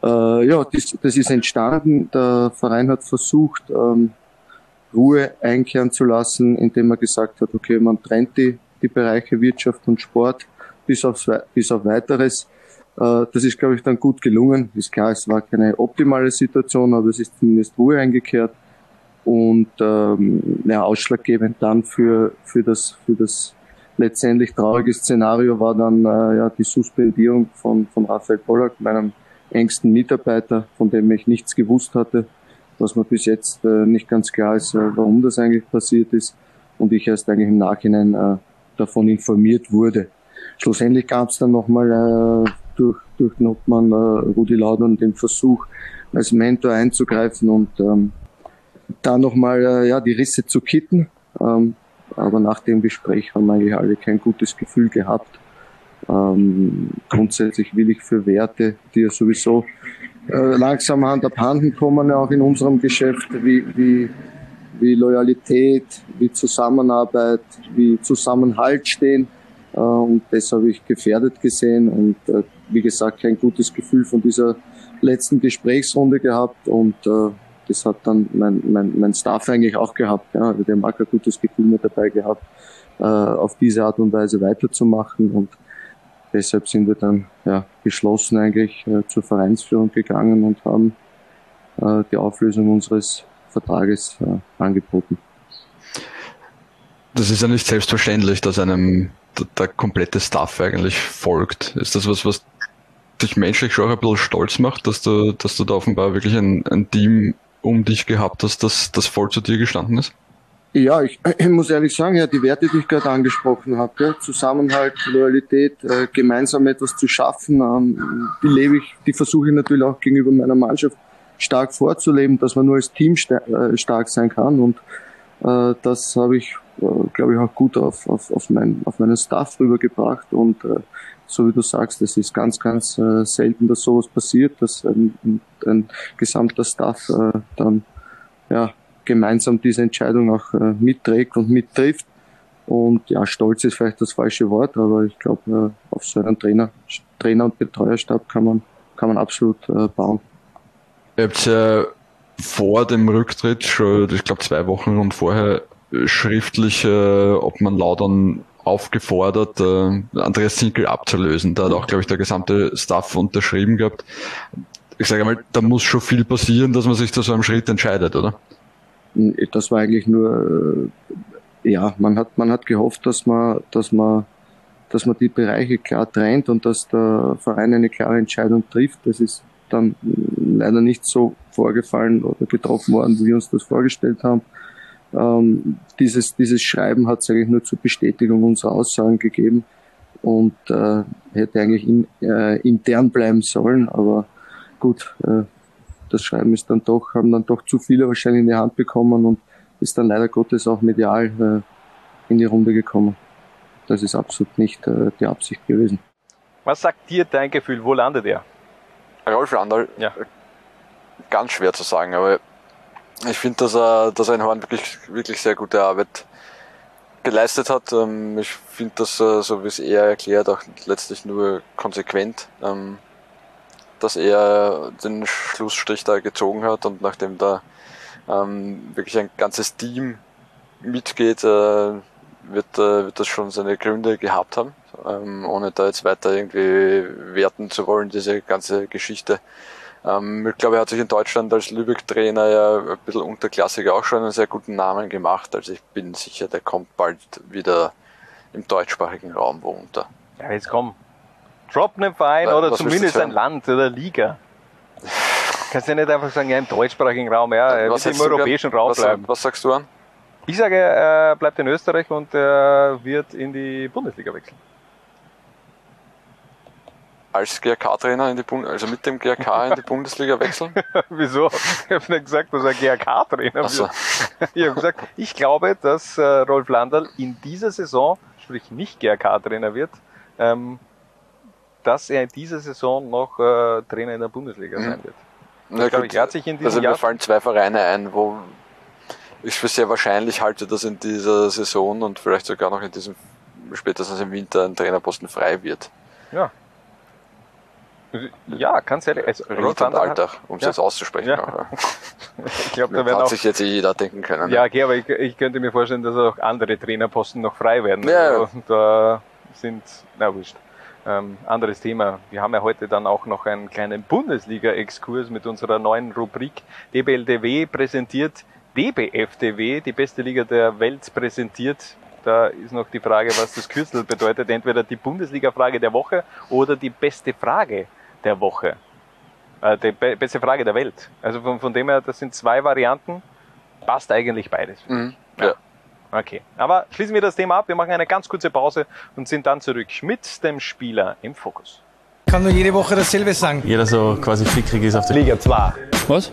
Äh, ja, das, das ist entstanden. Der Verein hat versucht, ähm, Ruhe einkehren zu lassen, indem er gesagt hat, okay, man trennt die, die Bereiche Wirtschaft und Sport bis, aufs, bis auf weiteres. Äh, das ist, glaube ich, dann gut gelungen. Ist klar, es war keine optimale Situation, aber es ist zumindest Ruhe eingekehrt. Und ähm, ja, ausschlaggebend dann für, für, das, für das letztendlich traurige Szenario war dann äh, ja, die Suspendierung von, von Raphael Pollack, meinem engsten Mitarbeiter, von dem ich nichts gewusst hatte, was mir bis jetzt äh, nicht ganz klar ist, äh, warum das eigentlich passiert ist und ich erst eigentlich im Nachhinein äh, davon informiert wurde. Schlussendlich gab es dann nochmal äh, durch, durch den Obmann äh, Rudi Laudern den Versuch, als Mentor einzugreifen und ähm, da nochmal äh, ja, die Risse zu kitten. Ähm, aber nach dem Gespräch haben eigentlich alle kein gutes Gefühl gehabt. Ähm, grundsätzlich will ich für Werte, die ja sowieso äh, langsam Hand abhanden kommen, auch in unserem Geschäft, wie, wie, wie Loyalität, wie Zusammenarbeit, wie Zusammenhalt stehen. Äh, und das habe ich gefährdet gesehen und äh, wie gesagt, kein gutes Gefühl von dieser letzten Gesprächsrunde gehabt und äh, das hat dann mein, mein, mein Staff eigentlich auch gehabt. Ja. Also der mag ein gutes Gefühl mit dabei gehabt, äh, auf diese Art und Weise weiterzumachen und deshalb sind wir dann ja, geschlossen eigentlich äh, zur Vereinsführung gegangen und haben äh, die Auflösung unseres Vertrages äh, angeboten. Das ist ja nicht selbstverständlich, dass einem der komplette Staff eigentlich folgt. Ist das was, was dich menschlich schon ein bisschen stolz macht, dass du, dass du da offenbar wirklich ein, ein Team um dich gehabt hast, das, das voll zu dir gestanden ist? Ja, ich, ich muss ehrlich sagen, ja, die Werte, die ich gerade angesprochen habe, ja, Zusammenhalt, Loyalität, äh, gemeinsam etwas zu schaffen, ähm, die lebe ich, die versuche ich natürlich auch gegenüber meiner Mannschaft stark vorzuleben, dass man nur als Team äh, stark sein kann und äh, das habe ich, äh, glaube ich, auch gut auf, auf, auf, mein, auf meinen Staff rübergebracht und äh, so wie du sagst, es ist ganz, ganz äh, selten, dass sowas passiert, dass ein, ein gesamter Staff äh, dann ja, gemeinsam diese Entscheidung auch äh, mitträgt und mittrifft. Und ja, stolz ist vielleicht das falsche Wort, aber ich glaube, äh, auf so einen Trainer, Trainer und Betreuerstab kann man, kann man absolut äh, bauen. Ihr habt ja vor dem Rücktritt schon, ich glaube zwei Wochen und vorher schriftlich, äh, ob man Laudern aufgefordert, äh, Andreas Zinkel abzulösen. Da hat auch, glaube ich, der gesamte Staff unterschrieben gehabt. ich sage mal, da muss schon viel passieren, dass man sich zu so einem Schritt entscheidet, oder? Das war eigentlich nur, äh, ja, man hat, man hat gehofft, dass man, dass man, dass man die Bereiche klar trennt und dass der Verein eine klare Entscheidung trifft. Das ist dann leider nicht so vorgefallen oder getroffen worden, wie wir uns das vorgestellt haben. Ähm, dieses, dieses Schreiben hat es eigentlich nur zur Bestätigung unserer Aussagen gegeben und äh, hätte eigentlich in, äh, intern bleiben sollen, aber gut, äh, das Schreiben ist dann doch, haben dann doch zu viele wahrscheinlich in die Hand bekommen und ist dann leider Gottes auch medial äh, in die Runde gekommen. Das ist absolut nicht äh, die Absicht gewesen. Was sagt dir dein Gefühl? Wo landet er? Rolf Landal, ja. ganz schwer zu sagen, aber ich finde, dass er, dass er in Horn wirklich, wirklich sehr gute Arbeit geleistet hat. Ähm, ich finde das, so wie es er erklärt, auch letztlich nur konsequent, ähm, dass er den Schlussstrich da gezogen hat und nachdem da ähm, wirklich ein ganzes Team mitgeht, äh, wird, äh, wird das schon seine Gründe gehabt haben, ohne da jetzt weiter irgendwie werten zu wollen, diese ganze Geschichte. Ähm, ich glaube, er hat sich in Deutschland als Lübeck-Trainer ja ein bisschen unterklassig auch schon einen sehr guten Namen gemacht. Also ich bin sicher, der kommt bald wieder im deutschsprachigen Raum wo unter. Ja, jetzt komm. Drop einen Verein oder zumindest ein Land oder Liga. Kannst ja nicht einfach sagen, ja, im deutschsprachigen Raum, ja, wird im europäischen Raum was, bleiben. Was sagst du an? Ich sage, er bleibt in Österreich und er wird in die Bundesliga wechseln als GRK-Trainer in die Bund also mit dem GRK in die Bundesliga wechseln? Wieso? Ich habe nicht gesagt, dass er GRK-Trainer wird. So. Ich habe gesagt, ich glaube, dass äh, Rolf Landal in dieser Saison, sprich nicht GRK-Trainer wird, ähm, dass er in dieser Saison noch äh, Trainer in der Bundesliga mhm. sein wird. Ja, glaube, er hat sich in diesem also mir Jahr fallen zwei Vereine ein, wo ich für sehr wahrscheinlich halte, dass in dieser Saison und vielleicht sogar noch in diesem spätestens im Winter ein Trainerposten frei wird. Ja, ja, ganz ehrlich. Also, und Alltag, um es ja. jetzt auszusprechen. Ja. ich glaube, da werden auch, sich jetzt jeder denken können. Ja, okay, aber ich, ich, könnte mir vorstellen, dass auch andere Trainerposten noch frei werden. Ja. Also, da sind, na wurscht. Ähm, anderes Thema. Wir haben ja heute dann auch noch einen kleinen Bundesliga-Exkurs mit unserer neuen Rubrik DBLDW präsentiert DBFDW, die beste Liga der Welt präsentiert da ist noch die Frage, was das Kürzel bedeutet. Entweder die Bundesliga-Frage der Woche oder die beste Frage der Woche. Äh, die be beste Frage der Welt. Also von, von dem her, das sind zwei Varianten. Passt eigentlich beides. Mhm. Ja. Okay, aber schließen wir das Thema ab. Wir machen eine ganz kurze Pause und sind dann zurück mit dem Spieler im Fokus. Ich kann nur jede Woche dasselbe sagen. Jeder so quasi fickrig ist auf der Liga 2. Was?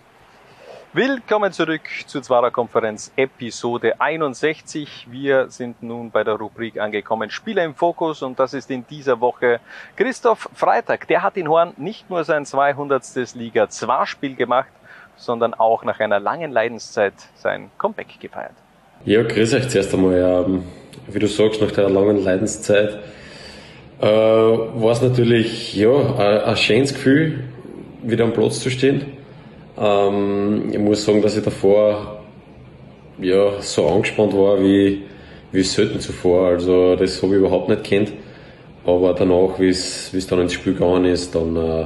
Willkommen zurück zur Zwarer Konferenz Episode 61. Wir sind nun bei der Rubrik angekommen Spieler im Fokus und das ist in dieser Woche Christoph Freitag. Der hat in Horn nicht nur sein 200. Liga 2 Spiel gemacht, sondern auch nach einer langen Leidenszeit sein Comeback gefeiert. Ja, grüß euch zuerst einmal. Ähm, wie du sagst, nach der langen Leidenszeit äh, war es natürlich ja, ein, ein schönes Gefühl, wieder am Platz zu stehen ähm, ich muss sagen, dass ich davor ja, so angespannt war wie, wie selten zuvor. Also das habe ich überhaupt nicht kennt. Aber danach, wie es dann ins Spiel gegangen ist, dann äh,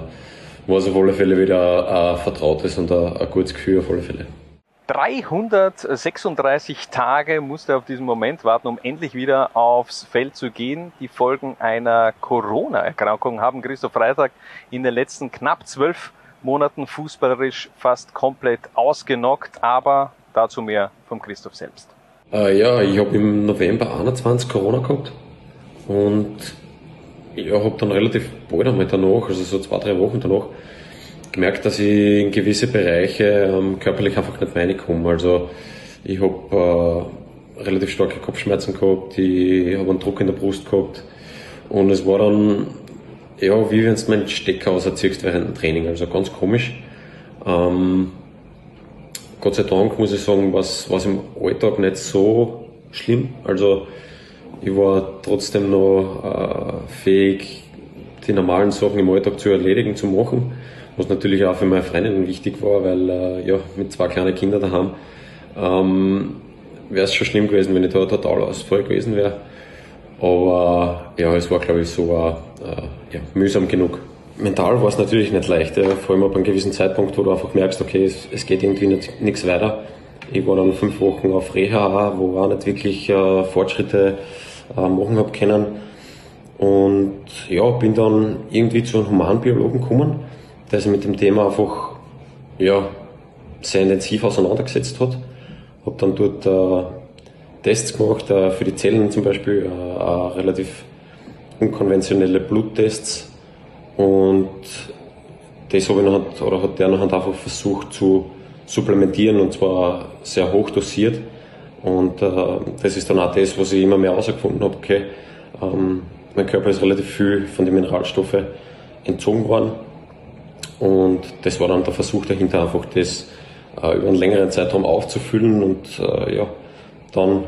war es auf alle Fälle wieder ein, ein vertrautes und ein, ein gutes Gefühl auf alle Fälle. 336 Tage musste er auf diesen Moment warten, um endlich wieder aufs Feld zu gehen. Die Folgen einer Corona-Erkrankung haben Christoph Freitag in den letzten knapp zwölf Monaten fußballerisch fast komplett ausgenockt, aber dazu mehr vom Christoph selbst. Äh, ja, ich habe im November 21 Corona gehabt und ich habe dann relativ bald einmal danach, also so zwei, drei Wochen danach, gemerkt, dass ich in gewisse Bereiche ähm, körperlich einfach nicht reinkomme. Also ich habe äh, relativ starke Kopfschmerzen gehabt, ich habe einen Druck in der Brust gehabt und es war dann ja, wie wenn du meinen Stecker auserziehst während dem Training, also ganz komisch. Ähm, Gott sei Dank muss ich sagen, was was im Alltag nicht so schlimm. Also ich war trotzdem noch äh, fähig, die normalen Sachen im Alltag zu erledigen, zu machen. Was natürlich auch für meine Freundin wichtig war, weil äh, ja, mit zwei kleinen Kindern daheim ähm, wäre es schon schlimm gewesen, wenn ich da total Ausfall gewesen wäre. Aber ja, es war glaube ich so äh, ja, mühsam genug. Mental war es natürlich nicht leicht, ja, vor allem ab einem gewissen Zeitpunkt, wo du einfach merkst, okay, es, es geht irgendwie nichts weiter. Ich war dann fünf Wochen auf Reha, wo auch nicht wirklich äh, Fortschritte äh, machen habe können. Und ja, bin dann irgendwie zu einem Humanbiologen gekommen, der sich mit dem Thema einfach ja, sehr intensiv auseinandergesetzt hat. Habe dann dort äh, Tests gemacht, äh, für die Zellen zum Beispiel, äh, relativ unkonventionelle Bluttests. Und das habe ich noch, oder hat der noch einfach versucht zu supplementieren und zwar sehr hoch dosiert. Und äh, das ist dann auch das, was ich immer mehr herausgefunden habe, okay, ähm, mein Körper ist relativ viel von den Mineralstoffen entzogen worden. Und das war dann der Versuch dahinter, einfach das äh, über einen längeren Zeitraum aufzufüllen. Und äh, ja, dann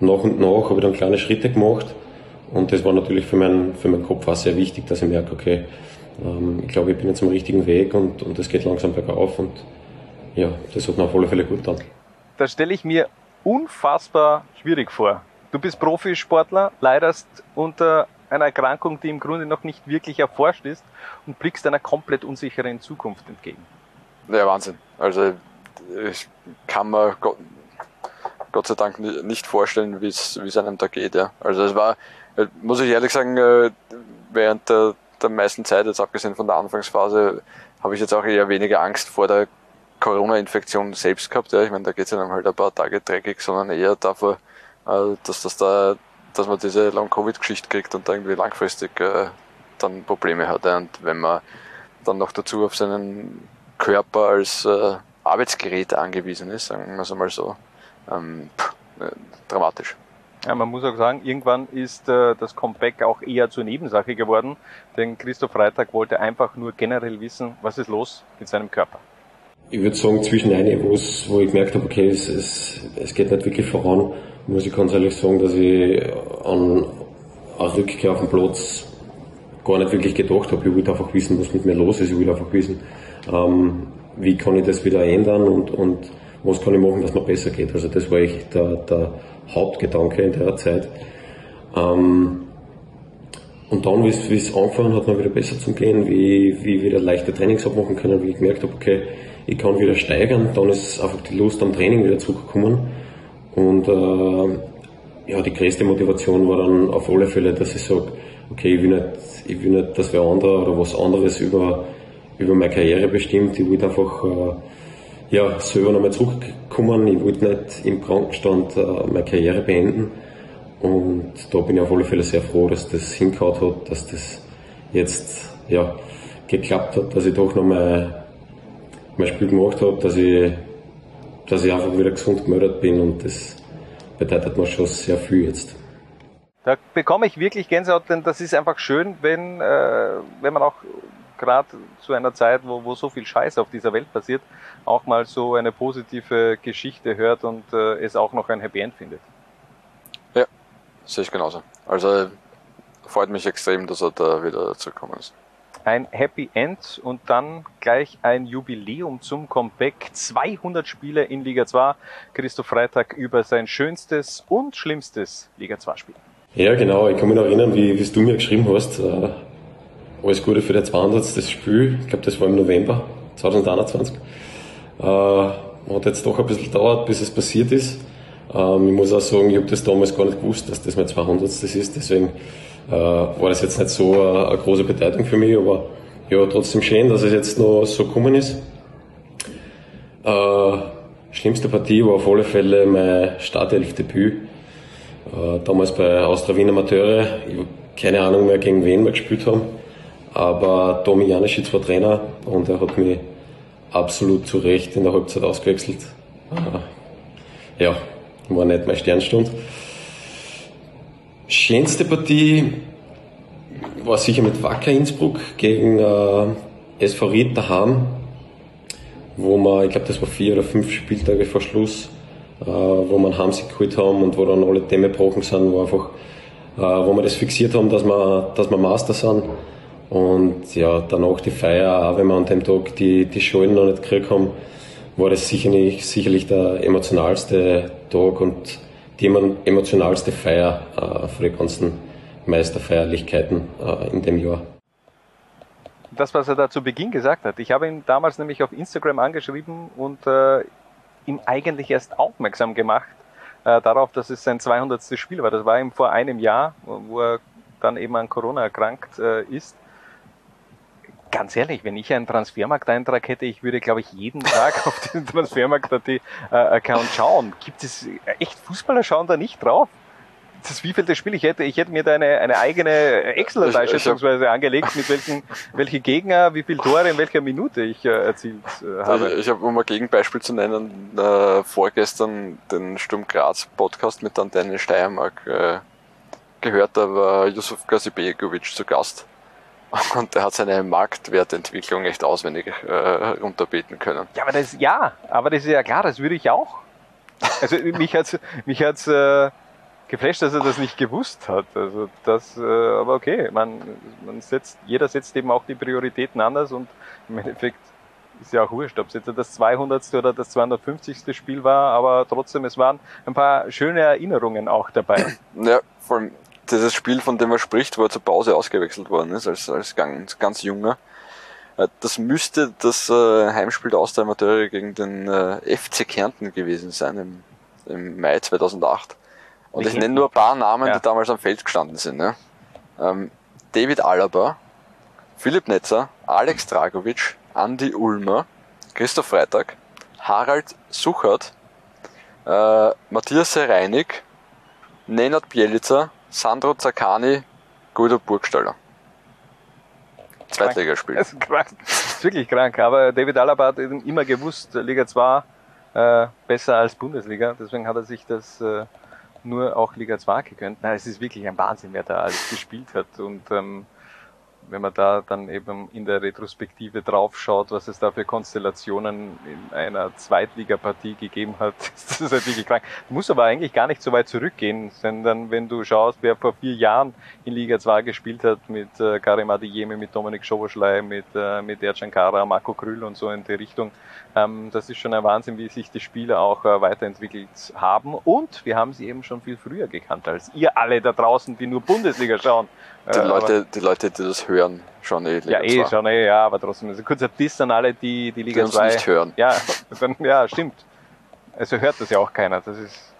nach und nach habe ich dann kleine Schritte gemacht. Und das war natürlich für, mein, für meinen Kopf auch sehr wichtig, dass ich merke, okay, ähm, ich glaube, ich bin jetzt am richtigen Weg und, und es geht langsam bergauf. Und ja, das hat mir auf alle Fälle gut getan. Da stelle ich mir unfassbar schwierig vor. Du bist Profisportler, leidest unter einer Erkrankung, die im Grunde noch nicht wirklich erforscht ist und blickst einer komplett unsicheren Zukunft entgegen. Ja, Wahnsinn. Also ich kann mir Gott, sei Dank nicht vorstellen, wie es einem da geht. Ja. Also es war, muss ich ehrlich sagen, äh, während der, der meisten Zeit, jetzt abgesehen von der Anfangsphase, habe ich jetzt auch eher weniger Angst vor der Corona-Infektion selbst gehabt. Ja. Ich meine, da geht es dann halt ein paar Tage dreckig, sondern eher davor, äh, dass das da, dass man diese Long-Covid-Geschichte kriegt und da irgendwie langfristig äh, dann Probleme hat. Ja. Und wenn man dann noch dazu auf seinen Körper als äh, Arbeitsgerät angewiesen ist, sagen wir es einmal so, ähm, pff, äh, dramatisch. Ja, man muss auch sagen, irgendwann ist äh, das Comeback auch eher zur Nebensache geworden, denn Christoph Freitag wollte einfach nur generell wissen, was ist los mit seinem Körper ich würde sagen, zwischen eine, wo ich gemerkt habe, okay, es, es, es geht nicht wirklich voran, muss ich ganz ehrlich sagen, dass ich an eine Rückkehr auf den Platz gar nicht wirklich gedacht habe. Ich wollte einfach wissen, was mit mir los ist. Ich will einfach wissen, ähm, wie kann ich das wieder ändern und, und was kann ich machen, dass mir besser geht. Also das war echt der, der Hauptgedanke in der Zeit. Ähm, und dann, wie es angefangen hat, mir wieder besser zu gehen, wie, wie ich wieder leichte Trainings abmachen können, wie ich gemerkt habe, okay, ich kann wieder steigern, dann ist einfach die Lust am Training wieder zurückgekommen. Und äh, ja, die größte Motivation war dann auf alle Fälle, dass ich sage, okay, ich will nicht, ich will nicht, dass wer andere oder was anderes über, über meine Karriere bestimmt. Ich will einfach äh, ja, selber nochmal zurückkommen. Ich wollte nicht im Krankenstand äh, meine Karriere beenden. Und da bin ich auf alle Fälle sehr froh, dass das hingehauen hat, dass das jetzt ja, geklappt hat, dass ich doch nochmal mein Spiel gemacht habe, dass ich, dass ich einfach wieder gesund gemeldet bin und das bedeutet mir schon sehr viel jetzt. Da bekomme ich wirklich Gänsehaut, denn das ist einfach schön, wenn, äh, wenn man auch gerade zu einer Zeit, wo, wo so viel Scheiß auf dieser Welt passiert, auch mal so eine positive Geschichte hört und äh, es auch noch ein Happy End findet. Ja, sehe ich genauso. Also freut mich extrem, dass er da wieder zurückgekommen ist ein Happy End und dann gleich ein Jubiläum zum Comeback. 200 Spiele in Liga 2. Christoph Freitag über sein schönstes und schlimmstes Liga 2 Spiel. Ja, genau. Ich kann mich noch erinnern, wie, wie du mir geschrieben hast. Äh, alles Gute für das 200. Spiel. Ich glaube, das war im November 2021. Äh, hat jetzt doch ein bisschen gedauert, bis es passiert ist. Ähm, ich muss auch sagen, ich habe das damals gar nicht gewusst, dass das mein 200. ist. Deswegen äh, war das jetzt nicht so eine, eine große Bedeutung für mich, aber ja, trotzdem schön, dass es jetzt noch so gekommen ist. Äh, schlimmste Partie war auf alle Fälle mein Startelf-Debüt. Äh, damals bei Austria Wien Amateure. Ich habe keine Ahnung mehr, gegen wen wir gespielt haben. Aber Tomi Janisic war Trainer und er hat mich absolut zu Recht in der Halbzeit ausgewechselt. Äh, ja, war nicht meine Sternstund. Schönste Partie war sicher mit Wacker Innsbruck gegen äh, SV Ried daheim, wo man, ich glaube, das war vier oder fünf Spieltage vor Schluss, äh, wo man Hamsig geholt haben und wo dann alle Themen gebrochen sind, wo einfach, äh, wo wir das fixiert haben, dass wir, dass wir Master sind. Und ja, danach die Feier, auch wenn wir an dem Tag die, die Schollen noch nicht gekriegt haben, war das sicherlich, sicherlich der emotionalste Tag und die emotionalste Feier äh, für die ganzen Meisterfeierlichkeiten äh, in dem Jahr. Das, was er da zu Beginn gesagt hat. Ich habe ihn damals nämlich auf Instagram angeschrieben und äh, ihm eigentlich erst aufmerksam gemacht äh, darauf, dass es sein 200. Spiel war. Das war ihm vor einem Jahr, wo er dann eben an Corona erkrankt äh, ist ganz ehrlich, wenn ich einen Transfermarkt-Eintrag hätte, ich würde, glaube ich, jeden Tag auf den Transfermarkt.at-Account äh, schauen. Gibt es echt Fußballer schauen da nicht drauf? Das wievielte Spiel ich hätte, ich hätte mir da eine, eine eigene Excel-Datei schätzungsweise angelegt, mit welchen, welche Gegner, wie viele Tore in welcher Minute ich äh, erzielt äh, habe. Ich, ich habe, um ein Gegenbeispiel zu nennen, äh, vorgestern den Sturm Graz Podcast mit Antenne Steiermark äh, gehört, da war Yusuf Gazibegovic zu Gast. Und er hat seine Marktwertentwicklung echt auswendig äh, runterbeten können. Ja, aber das ja, aber das ist ja klar, das würde ich auch. Also mich hat's mich hat's äh, geflasht, dass er das nicht gewusst hat. Also das, äh, aber okay, man, man setzt, jeder setzt eben auch die Prioritäten anders und im Endeffekt ist ja auch wurscht, ob es jetzt das 200. oder das 250. Spiel war, aber trotzdem, es waren ein paar schöne Erinnerungen auch dabei. Ja, vor allem dieses Spiel, von dem er spricht, wo er zur Pause ausgewechselt worden ist, als, als ganz, ganz junger. Äh, das müsste das äh, Heimspiel der Austria Amateure gegen den äh, FC Kärnten gewesen sein im, im Mai 2008. Und ich, ich nenne nur ein paar Namen, ja. die damals am Feld gestanden sind. Ne? Ähm, David Alaba, Philipp Netzer, Alex Dragovic, Andy Ulmer, Christoph Freitag, Harald Suchert, äh, Matthias Sereinig, Nenad Bielica, Sandro Zaccani, Guido Burgstaller. Zweitligaspiel. Das ist krank. Das ist wirklich krank. Aber David Alaba hat immer gewusst, Liga 2 äh, besser als Bundesliga. Deswegen hat er sich das äh, nur auch Liga 2 gegönnt. Nein, es ist wirklich ein Wahnsinn, wer da alles gespielt hat. Und ähm, wenn man da dann eben in der Retrospektive draufschaut, was es da für Konstellationen in einer Zweitligapartie gegeben hat, das ist halt krank. Du musst aber eigentlich gar nicht so weit zurückgehen, sondern wenn du schaust, wer vor vier Jahren in Liga 2 gespielt hat, mit äh, Karim Adiyemi, mit Dominik Schoboschlei, mit, äh, mit Ercan Kara, Marco Krüll und so in die Richtung, ähm, das ist schon ein Wahnsinn, wie sich die Spieler auch äh, weiterentwickelt haben und wir haben sie eben schon viel früher gekannt als ihr alle da draußen, die nur Bundesliga schauen. Die, äh, Leute, die Leute, die das hören, schauen eh Liga Ja, eh, 2. schauen eh, ja, aber trotzdem. Also kurzer Diss an alle, die die Liga die 2 nicht hören. Ja, dann, ja, stimmt. Also hört das ja auch keiner. Das ist,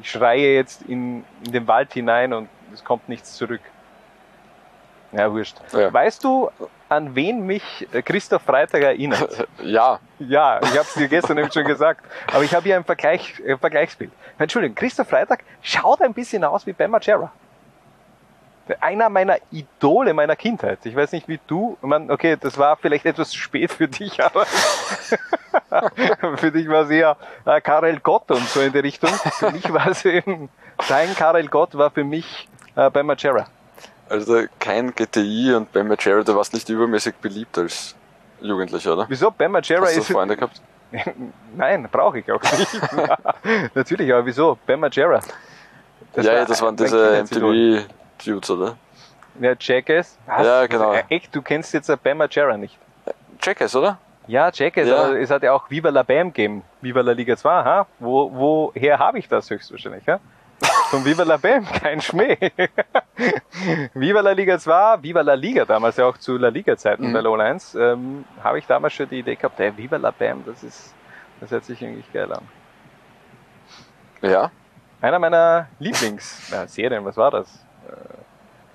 ich schreie jetzt in, in den Wald hinein und es kommt nichts zurück. Ja, wurscht. Ja. Weißt du, an wen mich äh, Christoph Freitag erinnert? ja. Ja, ich habe es dir gestern eben schon gesagt. Aber ich habe hier ein, Vergleich, ein Vergleichsbild. Entschuldigung, Christoph Freitag schaut ein bisschen aus wie Ben Margera einer meiner Idole meiner Kindheit. Ich weiß nicht wie du, man, okay, das war vielleicht etwas spät für dich, aber für dich war es eher äh, Karel Gott und so in der Richtung. Für mich war es eben, dein Karel Gott war für mich äh, bei Majera. Also kein GTI und Ben Majera, du warst nicht übermäßig beliebt als Jugendlicher, oder? Wieso? Ben Majera Hast du ist... Freunde gehabt? Nein, brauche ich auch nicht. Natürlich, aber wieso? Ben Majera. Das ja, war das waren diese MTV Dudes, oder? Ja, Jackass. Was? Ja, genau. Äh, echt, du kennst jetzt Bama Jarrah nicht. Jackass, oder? Ja, Jackass, ja. aber es hat ja auch Viva la Bam gegeben. Viva la Liga 2, ha? Wo, woher habe ich das höchstwahrscheinlich, ha? Von Viva la Bam, kein Schmäh. Viva la Liga 2, Viva la Liga, damals ja auch zu La Liga-Zeiten mhm. bei Low Lines, ähm, habe ich damals schon die Idee gehabt, hey, Viva la Bam, das ist, das hört sich eigentlich geil an. Ja. Einer meiner Lieblingsserien, was war das? Äh,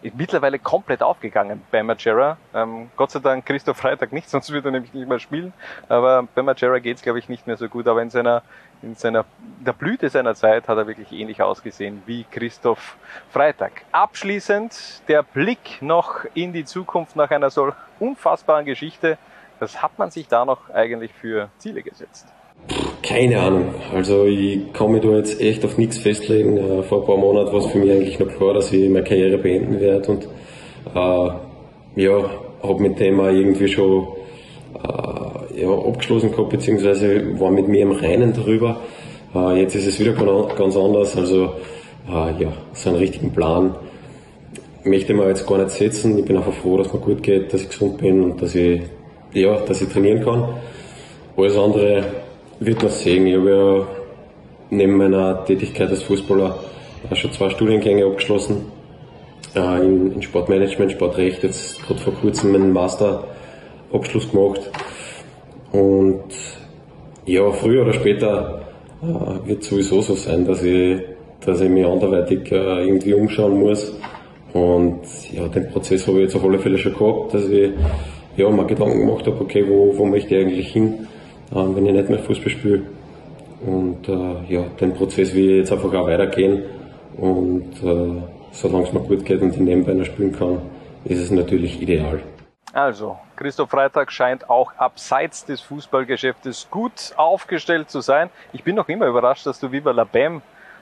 ist mittlerweile komplett aufgegangen bei Majera. Ähm, Gott sei Dank Christoph Freitag nicht, sonst würde er nämlich nicht mehr spielen. Aber bei Majera geht's glaube ich, nicht mehr so gut. Aber in seiner, in seiner, der Blüte seiner Zeit hat er wirklich ähnlich ausgesehen wie Christoph Freitag. Abschließend der Blick noch in die Zukunft nach einer solch unfassbaren Geschichte. Was hat man sich da noch eigentlich für Ziele gesetzt? Keine Ahnung. Also ich kann mich da jetzt echt auf nichts festlegen. Äh, vor ein paar Monaten war es für mich eigentlich noch klar, dass ich meine Karriere beenden werde und äh, ja, habe mit dem auch irgendwie schon äh, ja, abgeschlossen gehabt, beziehungsweise war mit mir im Reinen darüber. Äh, jetzt ist es wieder ganz anders. Also äh, ja, so einen richtigen Plan möchte mir jetzt gar nicht setzen. Ich bin einfach froh, dass mir gut geht, dass ich gesund bin und dass ich, ja, dass ich trainieren kann. Alles andere wird man sehen. Ich habe ja neben meiner Tätigkeit als Fußballer schon zwei Studiengänge abgeschlossen. Äh, in, Sportmanagement, Sportrecht, jetzt gerade vor kurzem meinen Masterabschluss gemacht. Und ja, früher oder später äh, wird es sowieso so sein, dass ich, dass ich mich anderweitig äh, irgendwie umschauen muss. Und ja, den Prozess habe ich jetzt auf alle Fälle schon gehabt, dass ich ja, mir Gedanken gemacht habe, okay, wo, wo möchte ich eigentlich hin, wenn ich nicht mehr Fußball spiele. Und äh, ja, den Prozess will ich jetzt einfach auch weitergehen. Und äh, solange es mir gut geht und ich nebenbei noch spielen kann, ist es natürlich ideal. Also, Christoph Freitag scheint auch abseits des Fußballgeschäftes gut aufgestellt zu sein. Ich bin noch immer überrascht, dass du Viva la Bam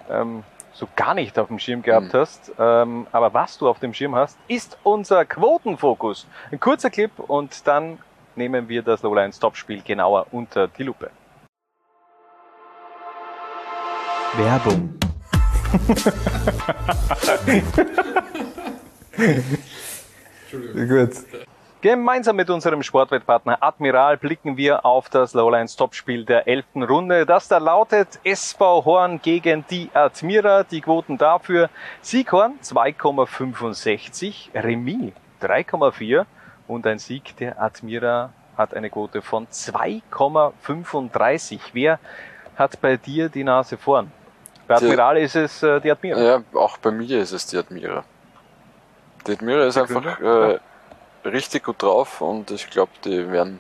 ähm, so gar nicht auf dem Schirm gehabt mhm. hast. Ähm, aber was du auf dem Schirm hast, ist unser Quotenfokus. Ein kurzer Clip und dann nehmen wir das Lowline Topspiel genauer unter die Lupe. Werbung. Gut. Gemeinsam mit unserem Sportwettpartner Admiral blicken wir auf das Lowlines Topspiel der elften Runde. Das da lautet SV Horn gegen die Admira. Die Quoten dafür Sieghorn 2,65, Remis 3,4 und ein Sieg der Admira hat eine Quote von 2,35. Wer hat bei dir die Nase vorn? Bei Admiral die, ist es äh, die Admira. Ja, auch bei mir ist es die Admira. Die Admira ist einfach äh, richtig gut drauf und ich glaube, die werden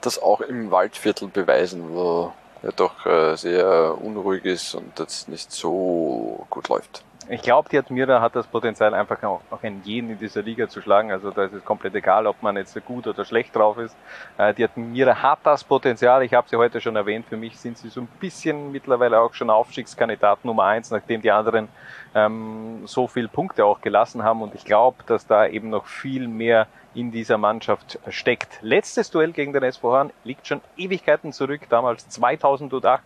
das auch im Waldviertel beweisen, wo er doch äh, sehr unruhig ist und das nicht so gut läuft. Ich glaube, die Admira hat das Potenzial, einfach auch, einen jeden in dieser Liga zu schlagen. Also da ist es komplett egal, ob man jetzt gut oder schlecht drauf ist. Äh, die Admira hat das Potenzial. Ich habe sie heute schon erwähnt. Für mich sind sie so ein bisschen mittlerweile auch schon Aufstiegskandidat Nummer eins, nachdem die anderen ähm, so viel Punkte auch gelassen haben. Und ich glaube, dass da eben noch viel mehr in dieser Mannschaft steckt. Letztes Duell gegen den SV Horn liegt schon Ewigkeiten zurück, damals 2008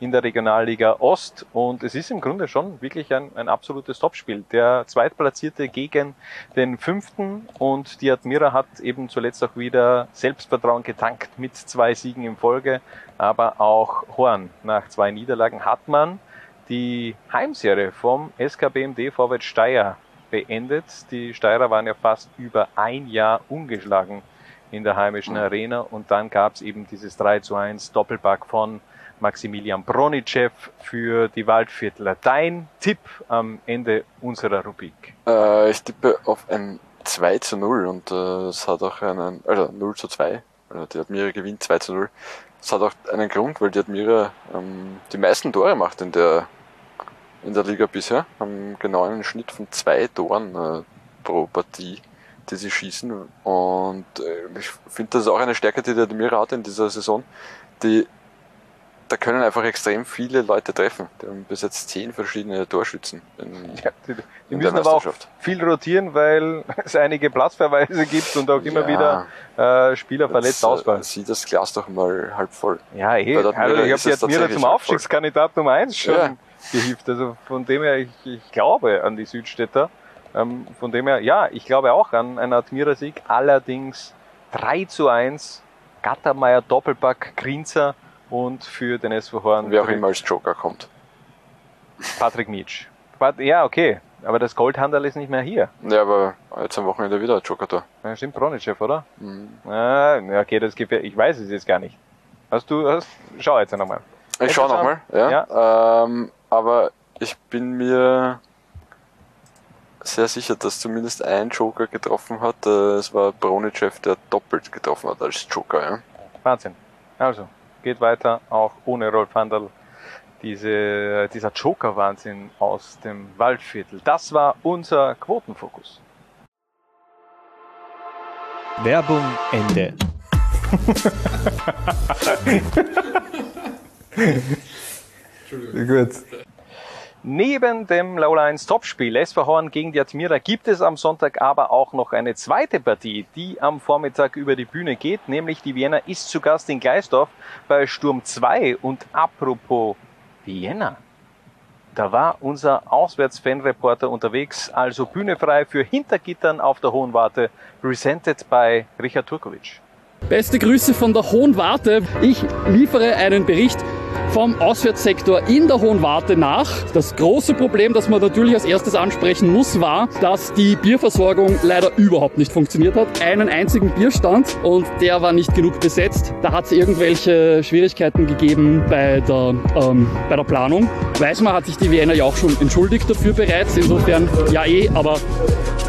in der Regionalliga Ost und es ist im Grunde schon wirklich ein, ein absolutes Topspiel. Der Zweitplatzierte gegen den Fünften und die Admira hat eben zuletzt auch wieder Selbstvertrauen getankt mit zwei Siegen in Folge, aber auch Horn nach zwei Niederlagen hat man die Heimserie vom SKBMD Vorwärts Steyr beendet. Die Steirer waren ja fast über ein Jahr ungeschlagen in der heimischen mhm. Arena und dann gab es eben dieses 3 zu 1 Doppelpack von Maximilian Bronicev für die Waldviertler. Dein Tipp am Ende unserer Rubrik? Äh, ich tippe auf ein 2 zu 0 und äh, es hat auch einen, also 0 zu 2, also die Admira gewinnt 2 zu 0. Es hat auch einen Grund, weil die Admira ähm, die meisten Tore macht in der in der Liga bisher, haben genau einen Schnitt von zwei Toren äh, pro Partie, die sie schießen. Und äh, ich finde, das ist auch eine Stärke, die der Admira hat in dieser Saison. Die, da können einfach extrem viele Leute treffen. Die haben bis jetzt zehn verschiedene Torschützen. In, ja, die, die müssen aber auch viel rotieren, weil es einige Platzverweise gibt und auch immer ja, wieder äh, Spieler verletzt ausfallen. Sieh das Glas doch mal halb voll. Ja, eh. Also, ich habe jetzt Admira zum Aufstiegskandidat Nummer eins schon. Ja gehievt. Also von dem her, ich, ich glaube an die Südstädter. Ähm, von dem her, ja, ich glaube auch an einen Admira-Sieg. Allerdings 3 zu 1, Gattermeier, Doppelpack, Grinzer und für den SV Horn. Wer auch immer als Joker kommt. Patrick Mitsch. Ja, okay. Aber das Goldhandel ist nicht mehr hier. Ja, aber jetzt am Wochenende wieder ein Joker da. Ja, stimmt, Bronichev, oder? Mhm. Ah, okay, das gibt ich weiß es jetzt gar nicht. Hast du, hast, schau jetzt nochmal. Ich schau nochmal, ja. ja. Ähm, aber ich bin mir sehr sicher, dass zumindest ein Joker getroffen hat. Äh, es war Bronichev, der doppelt getroffen hat als Joker. Ja. Wahnsinn. Also, geht weiter, auch ohne Rolf Handel. Diese, dieser Joker-Wahnsinn aus dem Waldviertel. Das war unser Quotenfokus. Werbung Ende. Gut. Neben dem Lowlines Topspiel SV Horn gegen die Admira gibt es am Sonntag aber auch noch eine zweite Partie, die am Vormittag über die Bühne geht, nämlich die Vienna ist zu Gast in Gleisdorf bei Sturm 2 und apropos Vienna. Da war unser Auswärtsfanreporter unterwegs, also Bühne frei für Hintergittern auf der Hohen Warte, presented by Richard Turkovic. Beste Grüße von der Hohen Warte. Ich liefere einen Bericht vom Auswärtssektor in der Hohen Warte nach. Das große Problem, das man natürlich als erstes ansprechen muss, war, dass die Bierversorgung leider überhaupt nicht funktioniert hat. Einen einzigen Bierstand und der war nicht genug besetzt. Da hat es irgendwelche Schwierigkeiten gegeben bei der, ähm, bei der Planung. Weismar hat sich die Vienna ja auch schon entschuldigt dafür bereits. Insofern ja eh, aber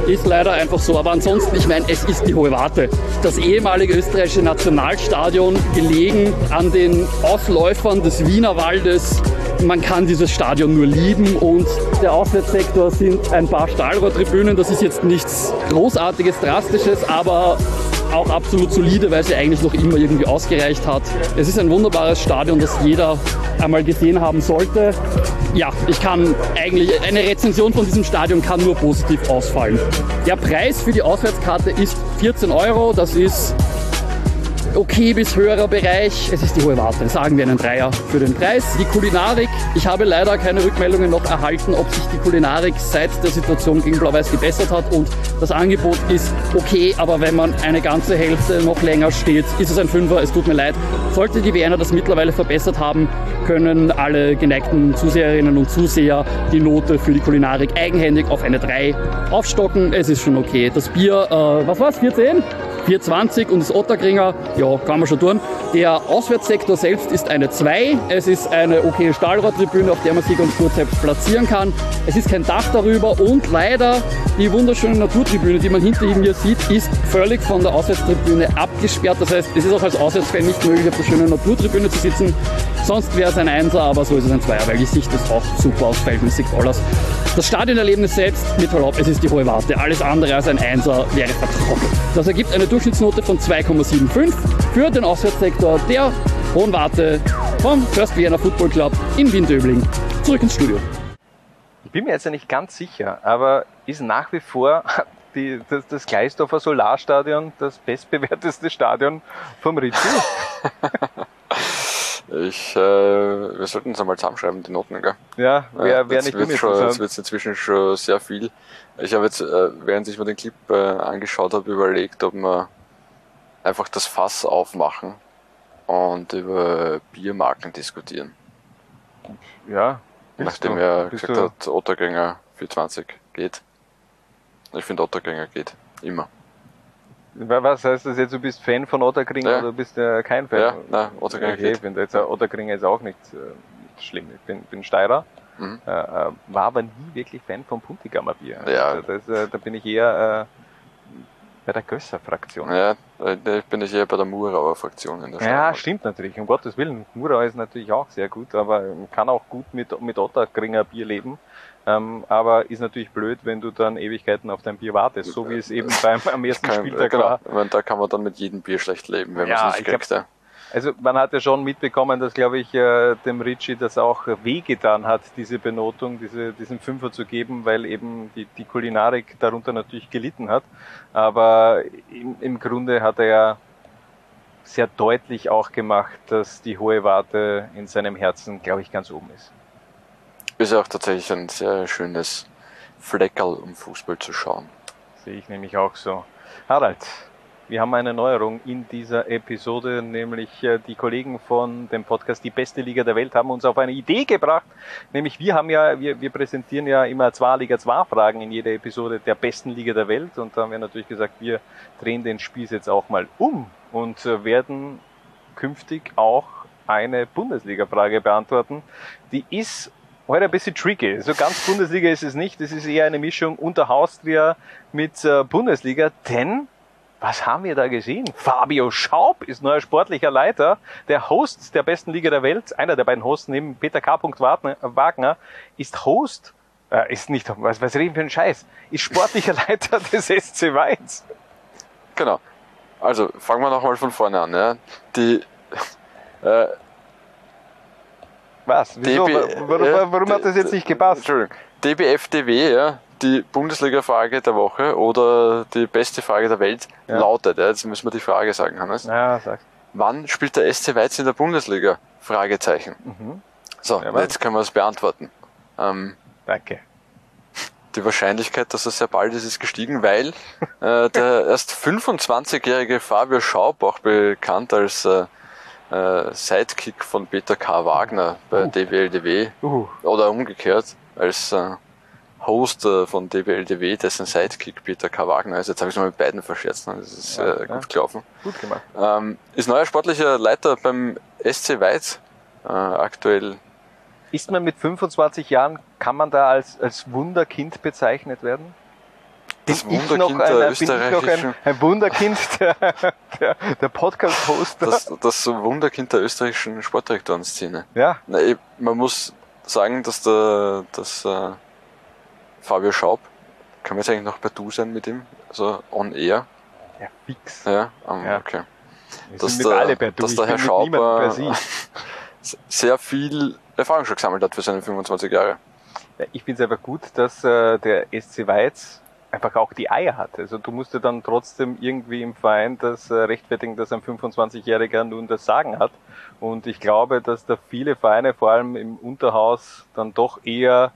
ist leider einfach so. Aber ansonsten, ich meine, es ist die Hohe Warte. Das ehemalige österreichische Nationalstadion gelegen an den Ausläufern des Wiener Waldes. Man kann dieses Stadion nur lieben und der Auswärtssektor sind ein paar Stahlrohrtribünen. Das ist jetzt nichts Großartiges, Drastisches, aber auch absolut solide, weil sie eigentlich noch immer irgendwie ausgereicht hat. Es ist ein wunderbares Stadion, das jeder einmal gesehen haben sollte. Ja, ich kann eigentlich, eine Rezension von diesem Stadion kann nur positiv ausfallen. Der Preis für die Auswärtskarte ist 14 Euro, das ist okay bis höherer Bereich. Es ist die hohe Warte. Sagen wir einen Dreier für den Preis. Die Kulinarik. Ich habe leider keine Rückmeldungen noch erhalten, ob sich die Kulinarik seit der Situation gegen Blau-Weiß gebessert hat. Und das Angebot ist okay, aber wenn man eine ganze Hälfte noch länger steht, ist es ein Fünfer. Es tut mir leid. Sollte die Wiener das mittlerweile verbessert haben, können alle geneigten Zuseherinnen und Zuseher die Note für die Kulinarik eigenhändig auf eine 3 aufstocken. Es ist schon okay. Das Bier, äh, was war's, 14? 420 und das Otterkringer, ja, kann man schon tun. Der Auswärtssektor selbst ist eine 2. Es ist eine okay Stahlrohrtribüne, auf der man sich ganz gut selbst platzieren kann. Es ist kein Dach darüber und leider die wunderschöne Naturtribüne, die man hinter mir sieht, ist völlig von der Auswärtstribüne abgesperrt. Das heißt, es ist auch als Auswärtsfan nicht möglich, auf der schönen Naturtribüne zu sitzen. Sonst wäre es ein Einser, aber so ist es ein Zweier, weil die Sicht ist auch super aus, verhältnismäßig aus. Das Stadionerlebnis selbst, mit Verlaub, es ist die hohe Warte. Alles andere als ein Einser wäre vertrocknet. Das ergibt eine Durchschnittsnote von 2,75 für den Auswärtssektor der Hohen Warte vom First Vienna Football Club in Wien-Döbling. Zurück ins Studio. Ich bin mir jetzt ja nicht ganz sicher, aber ist nach wie vor die, das, das Gleisdorfer Solarstadion das bestbewerteste Stadion vom Ritzi? Ich, äh, wir sollten uns einmal zusammenschreiben, die Noten, gell? Ja, wäre wär nicht wird schon, Jetzt wird inzwischen schon sehr viel. Ich habe jetzt, äh, während ich mir den Clip äh, angeschaut habe, überlegt, ob wir einfach das Fass aufmachen und über Biermarken diskutieren. Ja. Nachdem du, er gesagt du- hat, Ottergänger 420 geht. Ich finde Ottergänger geht. Immer. Was heißt das jetzt, du bist Fan von Otterkringer Ja. oder bist du kein Fan? Ja, nein, Otterkringer okay, geht. Ich finde jetzt, äh, Otterkringer ist auch nicht, äh, nicht schlimm. Ich bin, bin Steirer, Mhm. äh, äh, war aber nie wirklich Fan von Puntigammer Bier. Ja. Also das, äh, da bin ich eher äh, bei der Gösser-Fraktion. Ja, ich bin ich eher bei der Murauer Fraktion in der Ja, Steiermark. stimmt natürlich, um Gottes Willen. Murau ist natürlich auch sehr gut, aber man kann auch gut mit, mit Otterkringer Bier leben. Ähm, aber ist natürlich blöd, wenn du dann Ewigkeiten auf dein Bier wartest, so wie es eben beim am ersten Kann, Spieltag genau, war. da kann man dann mit jedem Bier schlecht leben, wenn Ja, man es ich nicht kriegt. ja. Also man hat ja schon mitbekommen, dass, glaube ich, äh, dem Ritchie das auch wehgetan hat, diese Benotung, diese, diesen Fünfer zu geben, weil eben die, die Kulinarik darunter natürlich gelitten hat. Aber im, im Grunde hat er ja sehr deutlich auch gemacht, dass die hohe Warte in seinem Herzen, glaube ich, ganz oben ist. Ist ja auch tatsächlich ein sehr schönes Fleckerl, um Fußball zu schauen. Sehe ich nämlich auch so. Harald, wir haben eine Neuerung in dieser Episode, nämlich äh, die Kollegen von dem Podcast Die beste Liga der Welt haben uns auf eine Idee gebracht. Nämlich wir haben ja, wir, wir präsentieren ja immer zwei Liga 2 Fragen in jeder Episode der besten Liga der Welt und da haben wir natürlich gesagt, wir drehen den Spieß jetzt auch mal um und äh, werden künftig auch eine Bundesliga-Frage beantworten. Die ist heute ein bisschen tricky. So ganz Bundesliga ist es nicht. Es ist eher eine Mischung unter Austria mit äh, Bundesliga, denn was haben wir da gesehen? Fabio Schaub ist neuer sportlicher Leiter, der Host der besten Liga der Welt, einer der beiden Hosts neben Peter K. Wagner, ist Host, äh, ist nicht, was, was reden wir für einen Scheiß, ist sportlicher Leiter des SC Weiz. Genau. Also fangen wir nochmal von vorne an. Ja. Die, äh, Was? Wieso? DB warum, warum hat das jetzt nicht gepasst? Entschuldigung. DBFDW, ja, die Bundesliga-Frage der Woche oder die beste Frage der Welt Ja. lautet, ja, jetzt müssen wir die Frage sagen, Hannes. Ja, sag. Wann spielt der SC Weiz in der Bundesliga? Fragezeichen. Mhm. So, Jawohl. jetzt können wir es beantworten. Ähm, Danke. die Wahrscheinlichkeit, dass er sehr bald ist, ist gestiegen, weil äh, der erst 25-jährige Fabio Schaub, auch bekannt als äh, äh, Sidekick von Peter K. Wagner bei DWLDW Uh. oder umgekehrt als äh, Host äh, von DWLDW, dessen Sidekick Peter K. Wagner ist. Jetzt habe ich es mal mit beiden verscherzt, das ist Ja, äh, ja. gut gelaufen. Gut gemacht. Ähm, ist neuer sportlicher Leiter beim SC Weiz äh, aktuell. Ist man mit 25 Jahren, kann man da als, als Wunderkind bezeichnet werden? Bin Das ich noch Wunderkind ein, der bin ich noch ein, ein Wunderkind der, der, der Podcast-Hoster? Das, das Wunderkind der österreichischen Sportdirektorenszene. Ja. Na, eh, man muss sagen, dass der dass, äh, Fabio Schaub, kann man jetzt eigentlich noch per Du sein mit ihm? Also on air? Ja, fix. Ja, ähm, Ja. okay. Wir Dass der, alle per Du, dass ich der Herr Schaub äh, sehr viel Erfahrung schon gesammelt hat für seine 25 Jahre. Ja, ich finde es einfach gut, dass äh, der SC Weiz einfach auch die Eier hat. Also du musst ja dann trotzdem irgendwie im Verein das äh, rechtfertigen, dass ein 25-Jähriger nun das Sagen hat. Und ich glaube, dass da viele Vereine, vor allem im Unterhaus, dann doch eher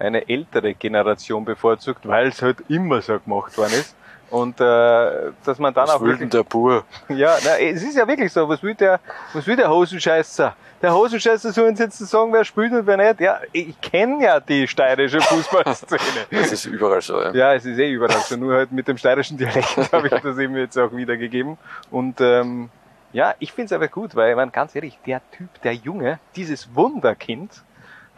eine ältere Generation bevorzugt, weil es halt immer so gemacht worden ist. Und äh, dass man dann Was auch will denn der Bur? ja, na, es ist ja wirklich so. Was will der, was will der Hosenscheißer? Der Hosenscheißer soll uns jetzt sagen, wer spielt und wer nicht. Ja, ich kenne ja die steirische Fußballszene. Das ist überall so, ja. Ja, es ist eh überall so. Nur halt mit dem steirischen Dialekt habe ich das eben jetzt auch wiedergegeben. Und ähm, ja, ich finde es aber gut, weil, man ganz ehrlich, der Typ, der Junge, dieses Wunderkind,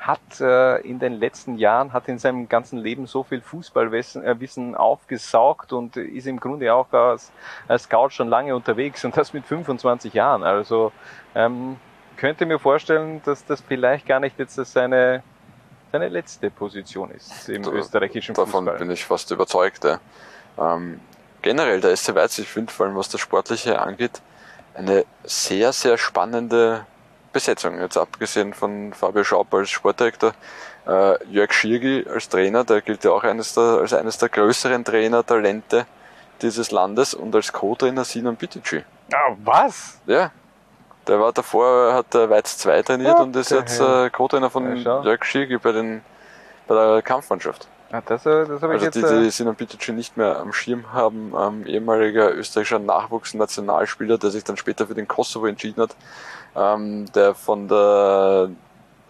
hat äh, in den letzten Jahren, hat in seinem ganzen Leben so viel Fußballwissen äh, Wissen aufgesaugt und ist im Grunde auch als, als Scout schon lange unterwegs und das mit 25 Jahren. Also ähm, könnte mir vorstellen, dass das vielleicht gar nicht jetzt seine, seine letzte Position ist im österreichischen Davon Fußball. bin ich fast überzeugt. Ja. Ähm, generell der SC Weiz, ich finde vor allem was das Sportliche angeht, eine sehr, sehr spannende Besetzung. Jetzt abgesehen von Fabio Schaub als Sportdirektor, äh, Jörg Schirgi als Trainer, der gilt ja auch eines der, als eines der größeren Trainertalente dieses Landes und als Co-Trainer Sinan Bitici. Ah, was? Ja. Der war davor, hat der Weiz 2 trainiert Ja, und ist jetzt äh, Co-Trainer von Ja. Jörg Schirgi bei, den, bei der Kampfmannschaft. Ah, das, äh, das ich Also jetzt. die, äh, die Sinan Bitici nicht mehr am Schirm haben, ähm, ehemaliger österreichischer Nachwuchsnationalspieler, der sich dann später für den Kosovo entschieden hat, ähm, der von der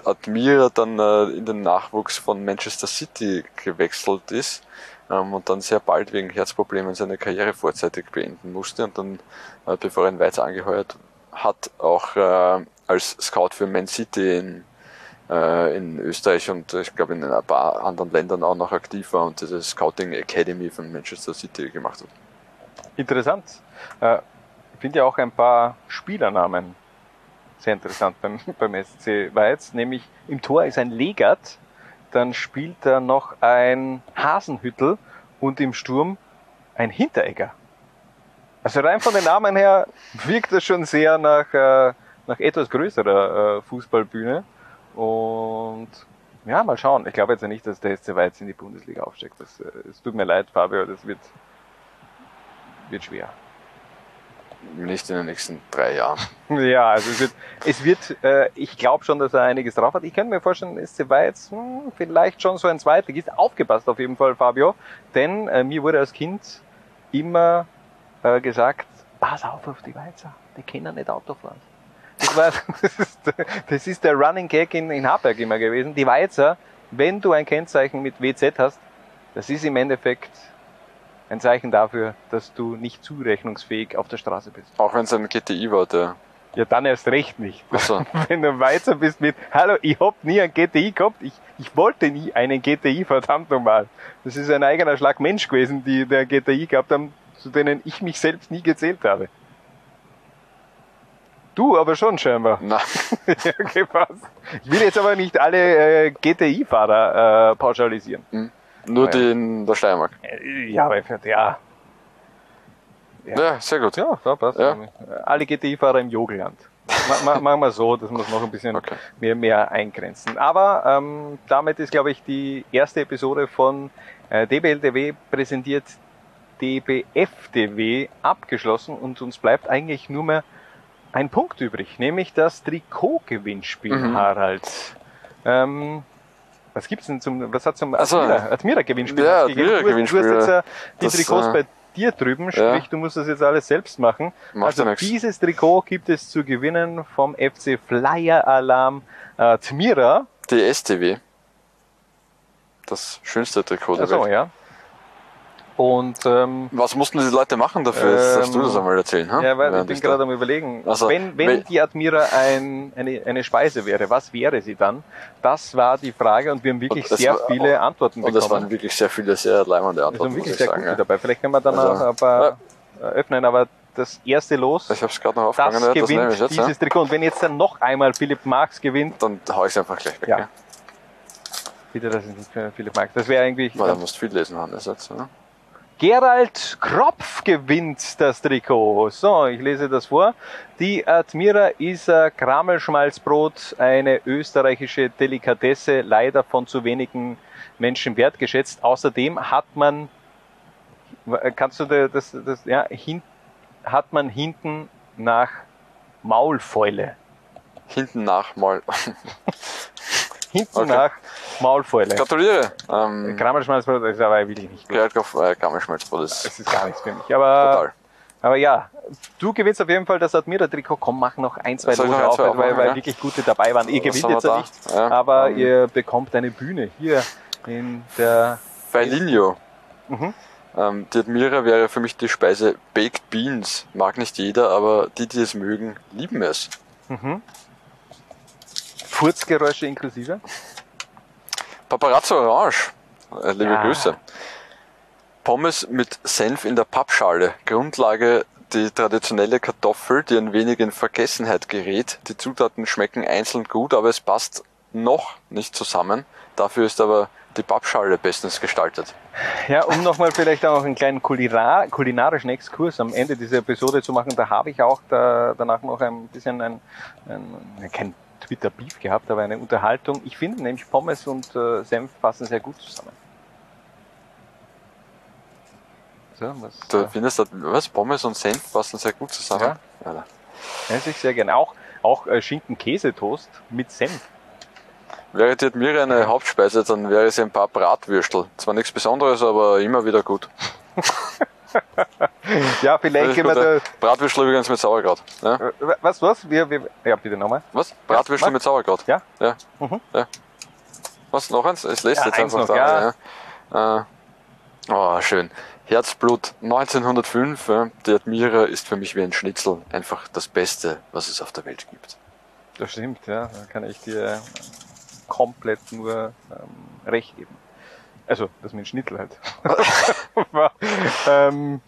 Admira dann äh, in den Nachwuchs von Manchester City gewechselt ist ähm, und dann sehr bald wegen Herzproblemen seine Karriere vorzeitig beenden musste und dann, äh, bevor er in Weiz angeheuert hat, auch äh, als Scout für Man City in äh, in Österreich und ich glaube in ein paar anderen Ländern auch noch aktiv war und diese Scouting Academy von Manchester City gemacht hat. Interessant. Äh, ich finde ja auch ein paar Spielernamen sehr interessant beim, beim SC Weiz. Nämlich im Tor ist ein Legat, dann spielt da noch ein Hasenhüttel und im Sturm ein Hinteregger. Also rein von den Namen her wirkt das schon sehr nach, äh, nach etwas größerer äh, Fußballbühne. Und ja, mal schauen. Ich glaube jetzt ja nicht, dass der SC Weiz in die Bundesliga aufsteigt. Das, äh, es tut mir leid, Fabio, das wird, wird schwer. Nicht in den nächsten drei Jahren. Ja, also es wird, es wird äh, ich glaube schon, dass er einiges drauf hat. Ich könnte mir vorstellen, SC Weiz hm, vielleicht schon so ein Zweitligist. Aufgepasst auf jeden Fall, Fabio. Denn äh, mir wurde als Kind immer äh, gesagt, pass auf auf die Weizer, die können nicht Auto fahren. Das, war, das, ist, das ist der Running Gag in, in Harberg immer gewesen. Die Weizer, wenn du ein Kennzeichen mit WZ hast, das ist im Endeffekt ein Zeichen dafür, dass du nicht zurechnungsfähig auf der Straße bist. Auch wenn es ein GTI war, der. Ja, dann erst recht nicht. Ach so. Wenn du Weizer bist mit, hallo, ich hab nie ein GTI gehabt, ich, ich wollte nie einen GTI, verdammt nochmal. Das ist ein eigener Schlag Mensch gewesen, die der GTI gehabt haben, zu denen ich mich selbst nie gezählt habe. Du aber schon scheinbar. Na. ja, okay, passt. Ich will jetzt aber nicht alle äh, GTI-Fahrer äh, pauschalisieren. Nur Ja. die in der Steiermark. Ja, aber ja. Ja, sehr gut. Ja, da passt. Ja. Alle GTI-Fahrer im Jogelland. ma, ma, machen wir so, das muss noch ein bisschen mehr, mehr eingrenzen. Aber ähm, damit ist, glaube ich, die erste Episode von äh, DBLDW präsentiert DBFDW abgeschlossen und uns bleibt eigentlich nur mehr ein Punkt übrig, nämlich das Trikot-Gewinnspiel, Mhm. Harald. Ähm, was gibt's denn zum, was hat zum Ach so. Admira, Admira-Gewinnspiel Ja, Admira-Gewinnspiel, du hast jetzt ja. die Das, Trikots äh, bei dir drüben, sprich, du musst das jetzt alles selbst machen. Macht also ja dieses Trikot gibt es zu gewinnen vom FC Flyer Alarm äh, Admira. Die STW. Das schönste Trikot der Achso, Welt. ja. Und ähm, Was mussten die Leute machen dafür? Jetzt darfst du das einmal erzählen. Ha? Ja, weil ich bin da- gerade am überlegen. Also, wenn wenn wel- die Admira ein, eine, eine Speise wäre, was wäre sie dann? Das war die Frage und wir haben wirklich Und das sehr war- viele Antworten Und das bekommen. waren wirklich sehr viele, sehr leimende Antworten, sind muss wirklich ich sehr sagen. gute ja. dabei. Vielleicht können wir dann Also, ein paar äh, öffnen, aber das erste Los, Ich habe es gerade noch das aufgegangen, ja, das gewinnt ich jetzt. dieses Ja. Trikot. Und wenn jetzt dann noch einmal Philipp Marx gewinnt, Dann hau ich es einfach gleich weg. Ja. Ja. bitte, das ist nicht für Philipp Marx. Das wäre eigentlich. Weil da musst du viel lesen, Hannes. Jetzt, ja. Gerald Kropf gewinnt das Trikot. So, ich lese das vor. Die Admira Isa Kramelschmalzbrot, eine österreichische Delikatesse, leider von zu wenigen Menschen wertgeschätzt. Außerdem hat man, kannst du da- das, das, ja, hin, hat man hinten nach Maulfäule. Hinten nach mal. Hinten Okay. nach Maulfäule. Gratuliere. Ähm, Kramelschmalzbrot ist aber wirklich nicht gut. Gerhard Kopf, äh, Gammelschmalzbrot ist Das ist gar nichts für mich. Aber, total. aber ja, du gewinnst auf jeden Fall das Admira-Trikot. Komm, mach noch ein, zwei Lose auf, zwei weil, weil ja? wirklich gute dabei waren. Ihr gewinnt jetzt ja da? nicht, Ja, aber ähm, ihr bekommt eine Bühne hier in der... Feilinho. Mhm. Ähm, die Admira wäre für mich die Speise Baked Beans. Mag nicht jeder, aber die, die es mögen, lieben es. Mhm. Furzgeräusche inklusive. Paparazzo Orange. Äh, liebe Ja. Grüße. Pommes mit Senf in der Pappschale. Grundlage die traditionelle Kartoffel, die ein wenig in Vergessenheit gerät. Die Zutaten schmecken einzeln gut, aber es passt noch nicht zusammen. Dafür ist aber die Pappschale bestens gestaltet. Ja, um nochmal vielleicht auch einen kleinen kulina- kulinarischen Exkurs am Ende dieser Episode zu machen, da habe ich auch da, danach noch ein bisschen ein, ein kein Twitter-Beef gehabt, aber eine Unterhaltung. Ich finde nämlich Pommes und äh, Senf passen sehr gut zusammen. So, was, Du findest, das- was? Pommes und Senf passen sehr gut zusammen? Ja. esse ich sehr gerne. Auch, auch äh, Schinken-Käsetoast mit Senf. Wäre die Admira eine Hauptspeise, dann wäre sie ein paar Bratwürstel. Zwar nichts Besonderes, aber immer wieder gut. Ja, vielleicht gehen wir da, Bratwürstel übrigens mit Sauerkraut. Ja? Äh, Was, was? Wir, wir, ja, bitte nochmal. Was? Bratwürstel was? mit Sauerkraut? Ja? Ja. Mhm. ja. Was, noch eins? Ich lese Ja, jetzt eins einfach noch, da. Ja. Äh, oh, schön. Herzblut 1905. Ja. Die Admira ist für mich wie ein Schnitzel. Einfach das Beste, was es auf der Welt gibt. Das stimmt, ja. Da kann ich dir komplett nur ähm, recht geben. Also, das mit dem Schnitzel halt. Ähm,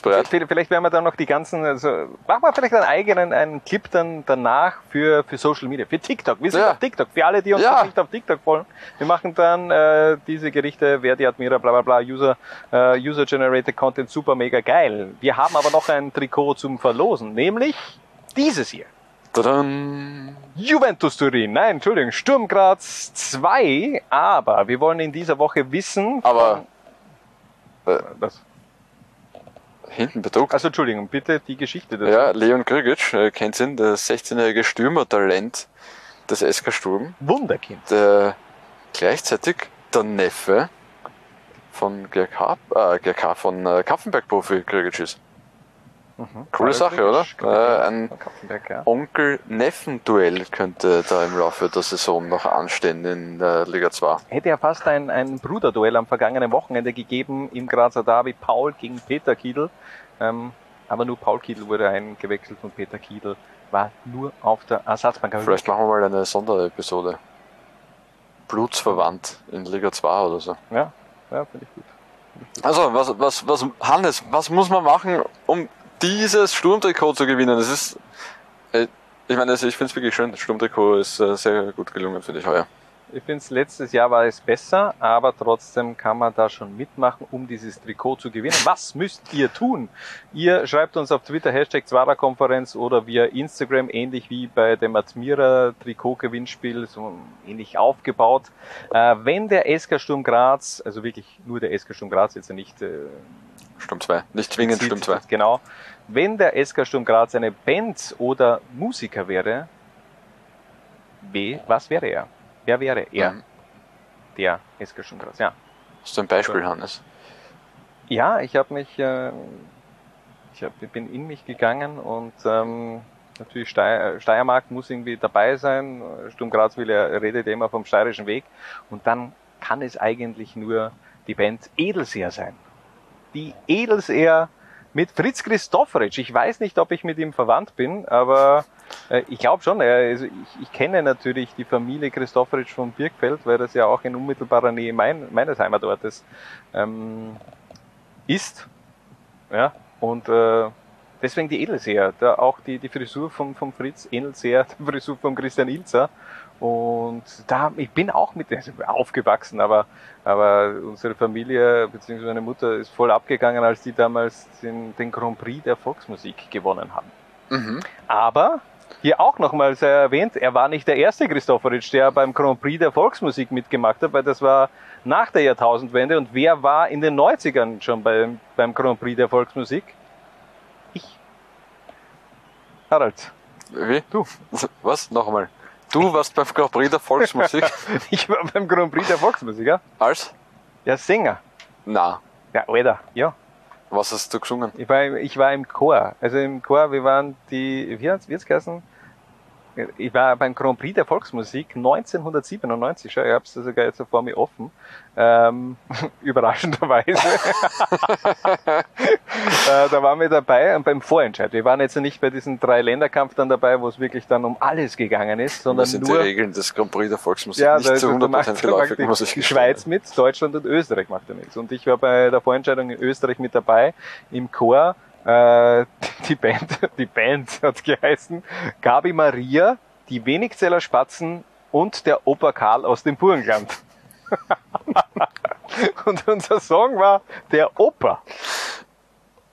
bereit? Vielleicht, werden wir dann noch die ganzen, also machen wir vielleicht einen eigenen einen Clip dann danach für, für Social Media, für TikTok. Wir sind Ja. auf TikTok, für alle, die uns Ja. nicht auf TikTok folgen. Wir machen dann äh, diese Gerichte, wer die Admira, bla bla bla, User, äh, User Generated Content, super mega geil. Wir haben aber noch ein Trikot zum Verlosen, nämlich dieses hier. Tadam. Juventus Turin, nein, Entschuldigung, Sturm Graz 2, aber wir wollen in dieser Woche wissen. Aber äh, was? hinten bedruckt. Also Entschuldigung, bitte die Geschichte dazu. Ja, Leon Grigic, äh, kennt ihn, der 16-jährige Stürmertalent des SK Sturm. Wunderkind. Der gleichzeitig der Neffe von GRK, äh, GRK von äh, Kaffenberg-Profi Grigic ist. Coole Karl Sache, oder? Grigic, Äh, ein ja. Onkel-Neffen-Duell könnte da im Laufe der Saison noch anstehen in der Liga 2. Hätte ja fast ein, ein Bruderduell am vergangenen Wochenende gegeben im Grazer Derby. Paul gegen Peter Kiedl. Ähm, aber nur Paul Kiedl wurde eingewechselt und Peter Kiedl war nur auf der Ersatzbank. Vielleicht machen wir mal eine Sonderepisode. Blutsverwandt in Liga 2 oder so. Ja, ja finde ich gut. Also, was, was, was, Hannes, was muss man machen, um dieses Sturmtrikot zu gewinnen? Das ist, äh, ich meine, also ich finde es wirklich schön. Das Sturmtrikot ist äh, sehr gut gelungen, finde ich heuer. Ich finde, letztes Jahr war es besser, aber trotzdem kann man da schon mitmachen, um dieses Trikot zu gewinnen. Was müsst ihr tun? Ihr schreibt uns auf Twitter Hashtag Zwara-Konferenz oder via Instagram, ähnlich wie bei dem Admira Trikot-Gewinnspiel, so ähnlich aufgebaut. Äh, wenn der SK Sturm Graz, also wirklich nur der SK Sturm Graz, jetzt nicht äh, Sturm 2, nicht zwingend Sturm 2. Genau. Wenn der SK Sturm Graz eine Band oder Musiker wäre, wie, was wäre er? Wer wäre er? Mhm. Der SK Sturm Graz, ja. Hast du ein Beispiel, Hannes? Ja, ich habe mich, äh, ich, hab, ich bin in mich gegangen und ähm, natürlich Steier, Steiermark muss irgendwie dabei sein. Sturm Graz will ja, redet immer vom steirischen Weg und dann kann es eigentlich nur die Band Edelseer sein. Die Edelseer mit Fritz Christofferitsch. Ich weiß nicht, ob ich mit ihm verwandt bin, aber äh, ich glaube schon. Er, also ich, ich kenne natürlich die Familie Christofferitsch von Birkfeld, weil das ja auch in unmittelbarer Nähe mein, meines Heimatortes ähm, ist. Ja, und äh, deswegen die Edelseher. Da auch die, die Frisur von, von Fritz ähnelt sehr der Frisur von Christian Ilzer. Und da, ich bin auch mit also aufgewachsen, aber, aber unsere Familie bzw. meine Mutter ist voll abgegangen, als die damals den, den Grand Prix der Volksmusik gewonnen haben. Mhm. Aber hier auch nochmals erwähnt, er war nicht der erste Christopheritsch, der beim Grand Prix der Volksmusik mitgemacht hat, weil das war nach der Jahrtausendwende. Und wer war in den 90ern schon beim, beim Grand Prix der Volksmusik? Ich. Harald. Wie? Du. Was? Nochmal. Du warst beim Grand Prix der Volksmusik? ich war beim Grand Prix der Volksmusik, ja. Als? Ja, Sänger. Na. Ja, Alter, ja. Was hast du gesungen? Ich war, ich war im Chor. Also im Chor, wir waren die, wie hat's, wie hat's geheißen? Ich war beim Grand Prix der Volksmusik 1997 schon. Ich hab's sogar jetzt vor mir offen. Ähm, überraschenderweise. äh, da waren wir dabei und beim Vorentscheid. Wir waren jetzt nicht bei diesem Drei-Länder-Kampf dann dabei, wo es wirklich dann um alles gegangen ist, sondern das sind nur die Regeln des Grand Prix der Volksmusik ja, nicht da, zu da 100% macht, geläufig, muss ich gestehen. Schweiz mit, Deutschland und Österreich macht da mit. Und ich war bei der Vorentscheidung in Österreich mit dabei, im Chor. Äh, die Band, die Band hat geheißen Gabi Maria, die Wenigzeller Spatzen und der Opa Karl aus dem Burgenland. und unser Song war der Opa.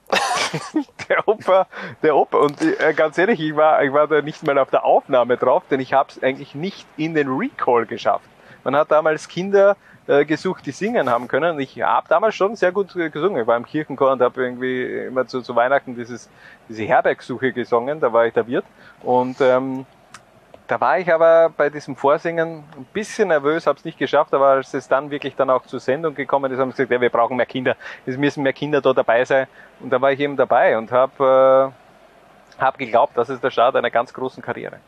der Opa, der Opa. Und äh, ganz ehrlich, ich war, ich war da nicht mal auf der Aufnahme drauf, denn ich habe es eigentlich nicht in den Recall geschafft. Man hat damals Kinder äh, gesucht, die singen haben können. Ich habe damals schon sehr gut gesungen. Ich war im Kirchenchor und habe irgendwie immer zu, zu Weihnachten dieses, diese Herbergsuche gesungen. Da war ich der Wirt. Und ähm, da war ich aber bei diesem Vorsingen ein bisschen nervös, habe es nicht geschafft, aber als es dann wirklich dann auch zur Sendung gekommen ist, haben sie gesagt, ja, wir brauchen mehr Kinder, es müssen mehr Kinder da dabei sein. Und da war ich eben dabei und habe äh, hab geglaubt, das ist der Start einer ganz großen Karriere.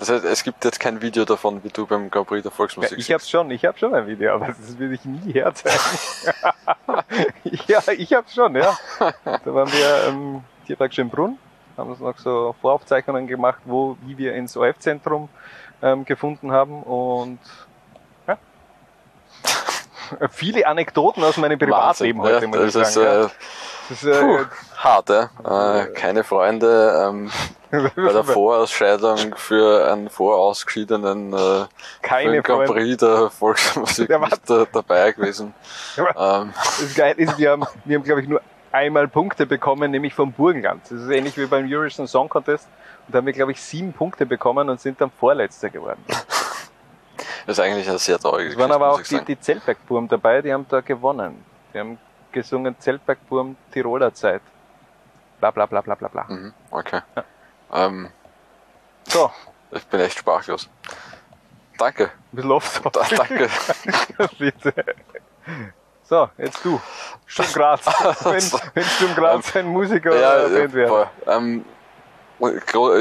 Das heißt, es gibt jetzt kein Video davon, wie du beim Grand Prix der Volksmusik Ja, ich habe schon, ich habe schon ein Video, aber das will ich nie herzeigen. ja, ich habe schon, ja. Da waren wir im Tierpark Schönbrunn, haben uns noch so Voraufzeichnungen gemacht, wo, wie wir ins OF-Zentrum ähm, gefunden haben und ja. viele Anekdoten aus meinem Privatleben Wahnsinn, heute, ja, muss ich das ist, ja. äh, Das ist, äh, Puh, hart, ja. Äh, keine Freunde, ähm, bei der Vorausscheidung für einen vorausgeschiedenen äh, Keine Grand Freunde. Prix der Volksmusik Ja, nicht äh, dabei gewesen. Ja, ähm, Das geil ist, wir haben, wir haben glaube ich nur einmal Punkte bekommen, nämlich vom Burgenland. Das ist ähnlich wie beim Eurovision Song Contest. Und da haben wir glaube ich sieben Punkte bekommen und sind dann Vorletzter geworden. das ist eigentlich eine sehr traurige Es waren aber auch die, die Zeltbergburm dabei, die haben da gewonnen. Die haben gesungen Zeltbergburm Tiroler Zeit. Bla bla bla bla bla bla. Mhm, okay. Ähm, so. Ich bin echt sprachlos. Danke. Ein bisschen oft. Da, danke. Bitte. So, jetzt du. Sturm Graz. wenn, wenn Sturm Graz ein Musiker oder eine Band wäre. ähm,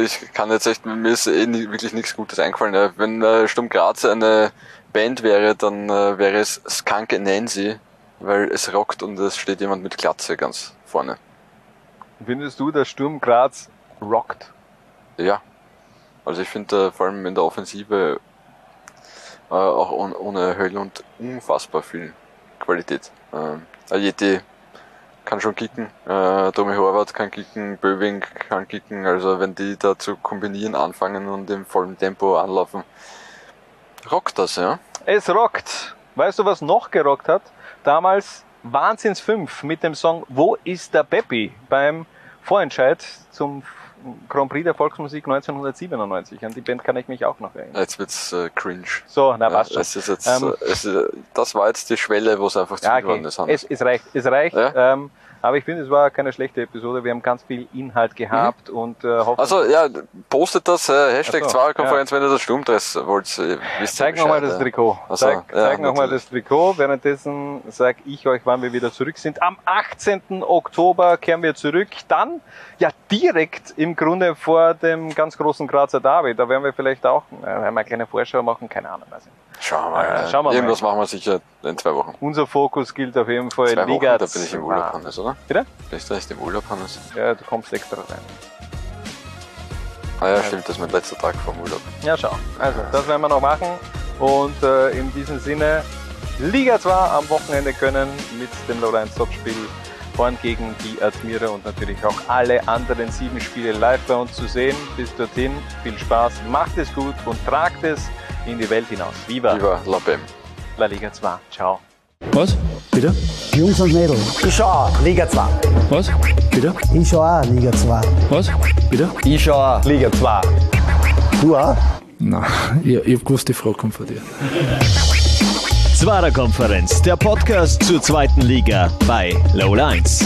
ich kann jetzt echt, mir ist eh nie, wirklich nichts Gutes eingefallen. Ja. Wenn äh, Sturm Graz eine Band wäre, dann äh, wäre es Skunk Nancy, weil es rockt und es steht jemand mit Glatze ganz vorne. Findest du, dass Sturm Graz rockt? Ja. Also ich finde äh, vor allem in der Offensive äh, auch ohne, ohne Höllund unfassbar viel Qualität. Ähm, Ajeti kann schon kicken, äh, Tommy Horvath kann kicken, Böwing kann kicken, also wenn die da zu kombinieren anfangen und im vollen Tempo anlaufen, Rockt das, ja? Es rockt. Weißt du, was noch gerockt hat? Damals Wahnsinns 5 mit dem Song Wo ist der Peppi beim Vorentscheid zum Grand Prix der Volksmusik 1997. An die Band kann ich mich auch noch erinnern. Jetzt wird's äh, cringe. So, na passt ja, schon. jetzt, Ähm, äh, ist, das war jetzt die Schwelle, wo es einfach zu Ja, geworden okay. ist. Es, es reicht, es reicht. Ja? Ähm, aber ich finde, es war keine schlechte Episode. Wir haben ganz viel Inhalt gehabt und äh, hoffen, Also ja, postet das äh, Hashtag so, Zwarer-Konferenz, wenn ihr das Sturmdress wollt. Ihr wisst Zeig ja nochmal das ja. Trikot. So, zeig ja, zeig nochmal das Trikot. Währenddessen sage ich euch, wann wir wieder zurück sind. Am 18. Oktober kehren wir zurück. Dann ja direkt im Grunde vor dem ganz großen Grazer Derby. Da werden wir vielleicht auch äh, eine kleine Vorschau machen. Keine Ahnung. Also, Schauen wir mal. Äh, ja. schauen wir Irgendwas mal. machen wir sicher in zwei Wochen. Unser Fokus gilt auf jeden Fall Zwei Wochen, Liga da bin ich im Urlaub, Hannes, oder? Bitte? Bist du echt im Urlaub, Hannes? Ja, du kommst extra rein. Ah ja, stimmt, das ist mein letzter Tag vom Urlaub. Ja, schau. Also, das werden wir noch machen. Und äh, in diesem Sinne, Liga 2 am Wochenende können mit dem Lorenz Topspiel vorn gegen die Admira und natürlich auch alle anderen sieben Spiele live bei uns zu sehen. Bis dorthin, viel Spaß, macht es gut und tragt es in die Welt hinaus. Viva, Viva La Bem. La Liga 2. Ciao. Was? Bitte? Jungs und Mädels. Ich schau auch Liga 2. Was? Bitte? Ich schau auch Liga 2. Was? Bitte? Ich schau auch Liga 2. Du auch? Nein, ich, ich hab gewusst, die Frage kommt von dir. Zwarer Konferenz, der Podcast zur zweiten Liga bei Low Lines.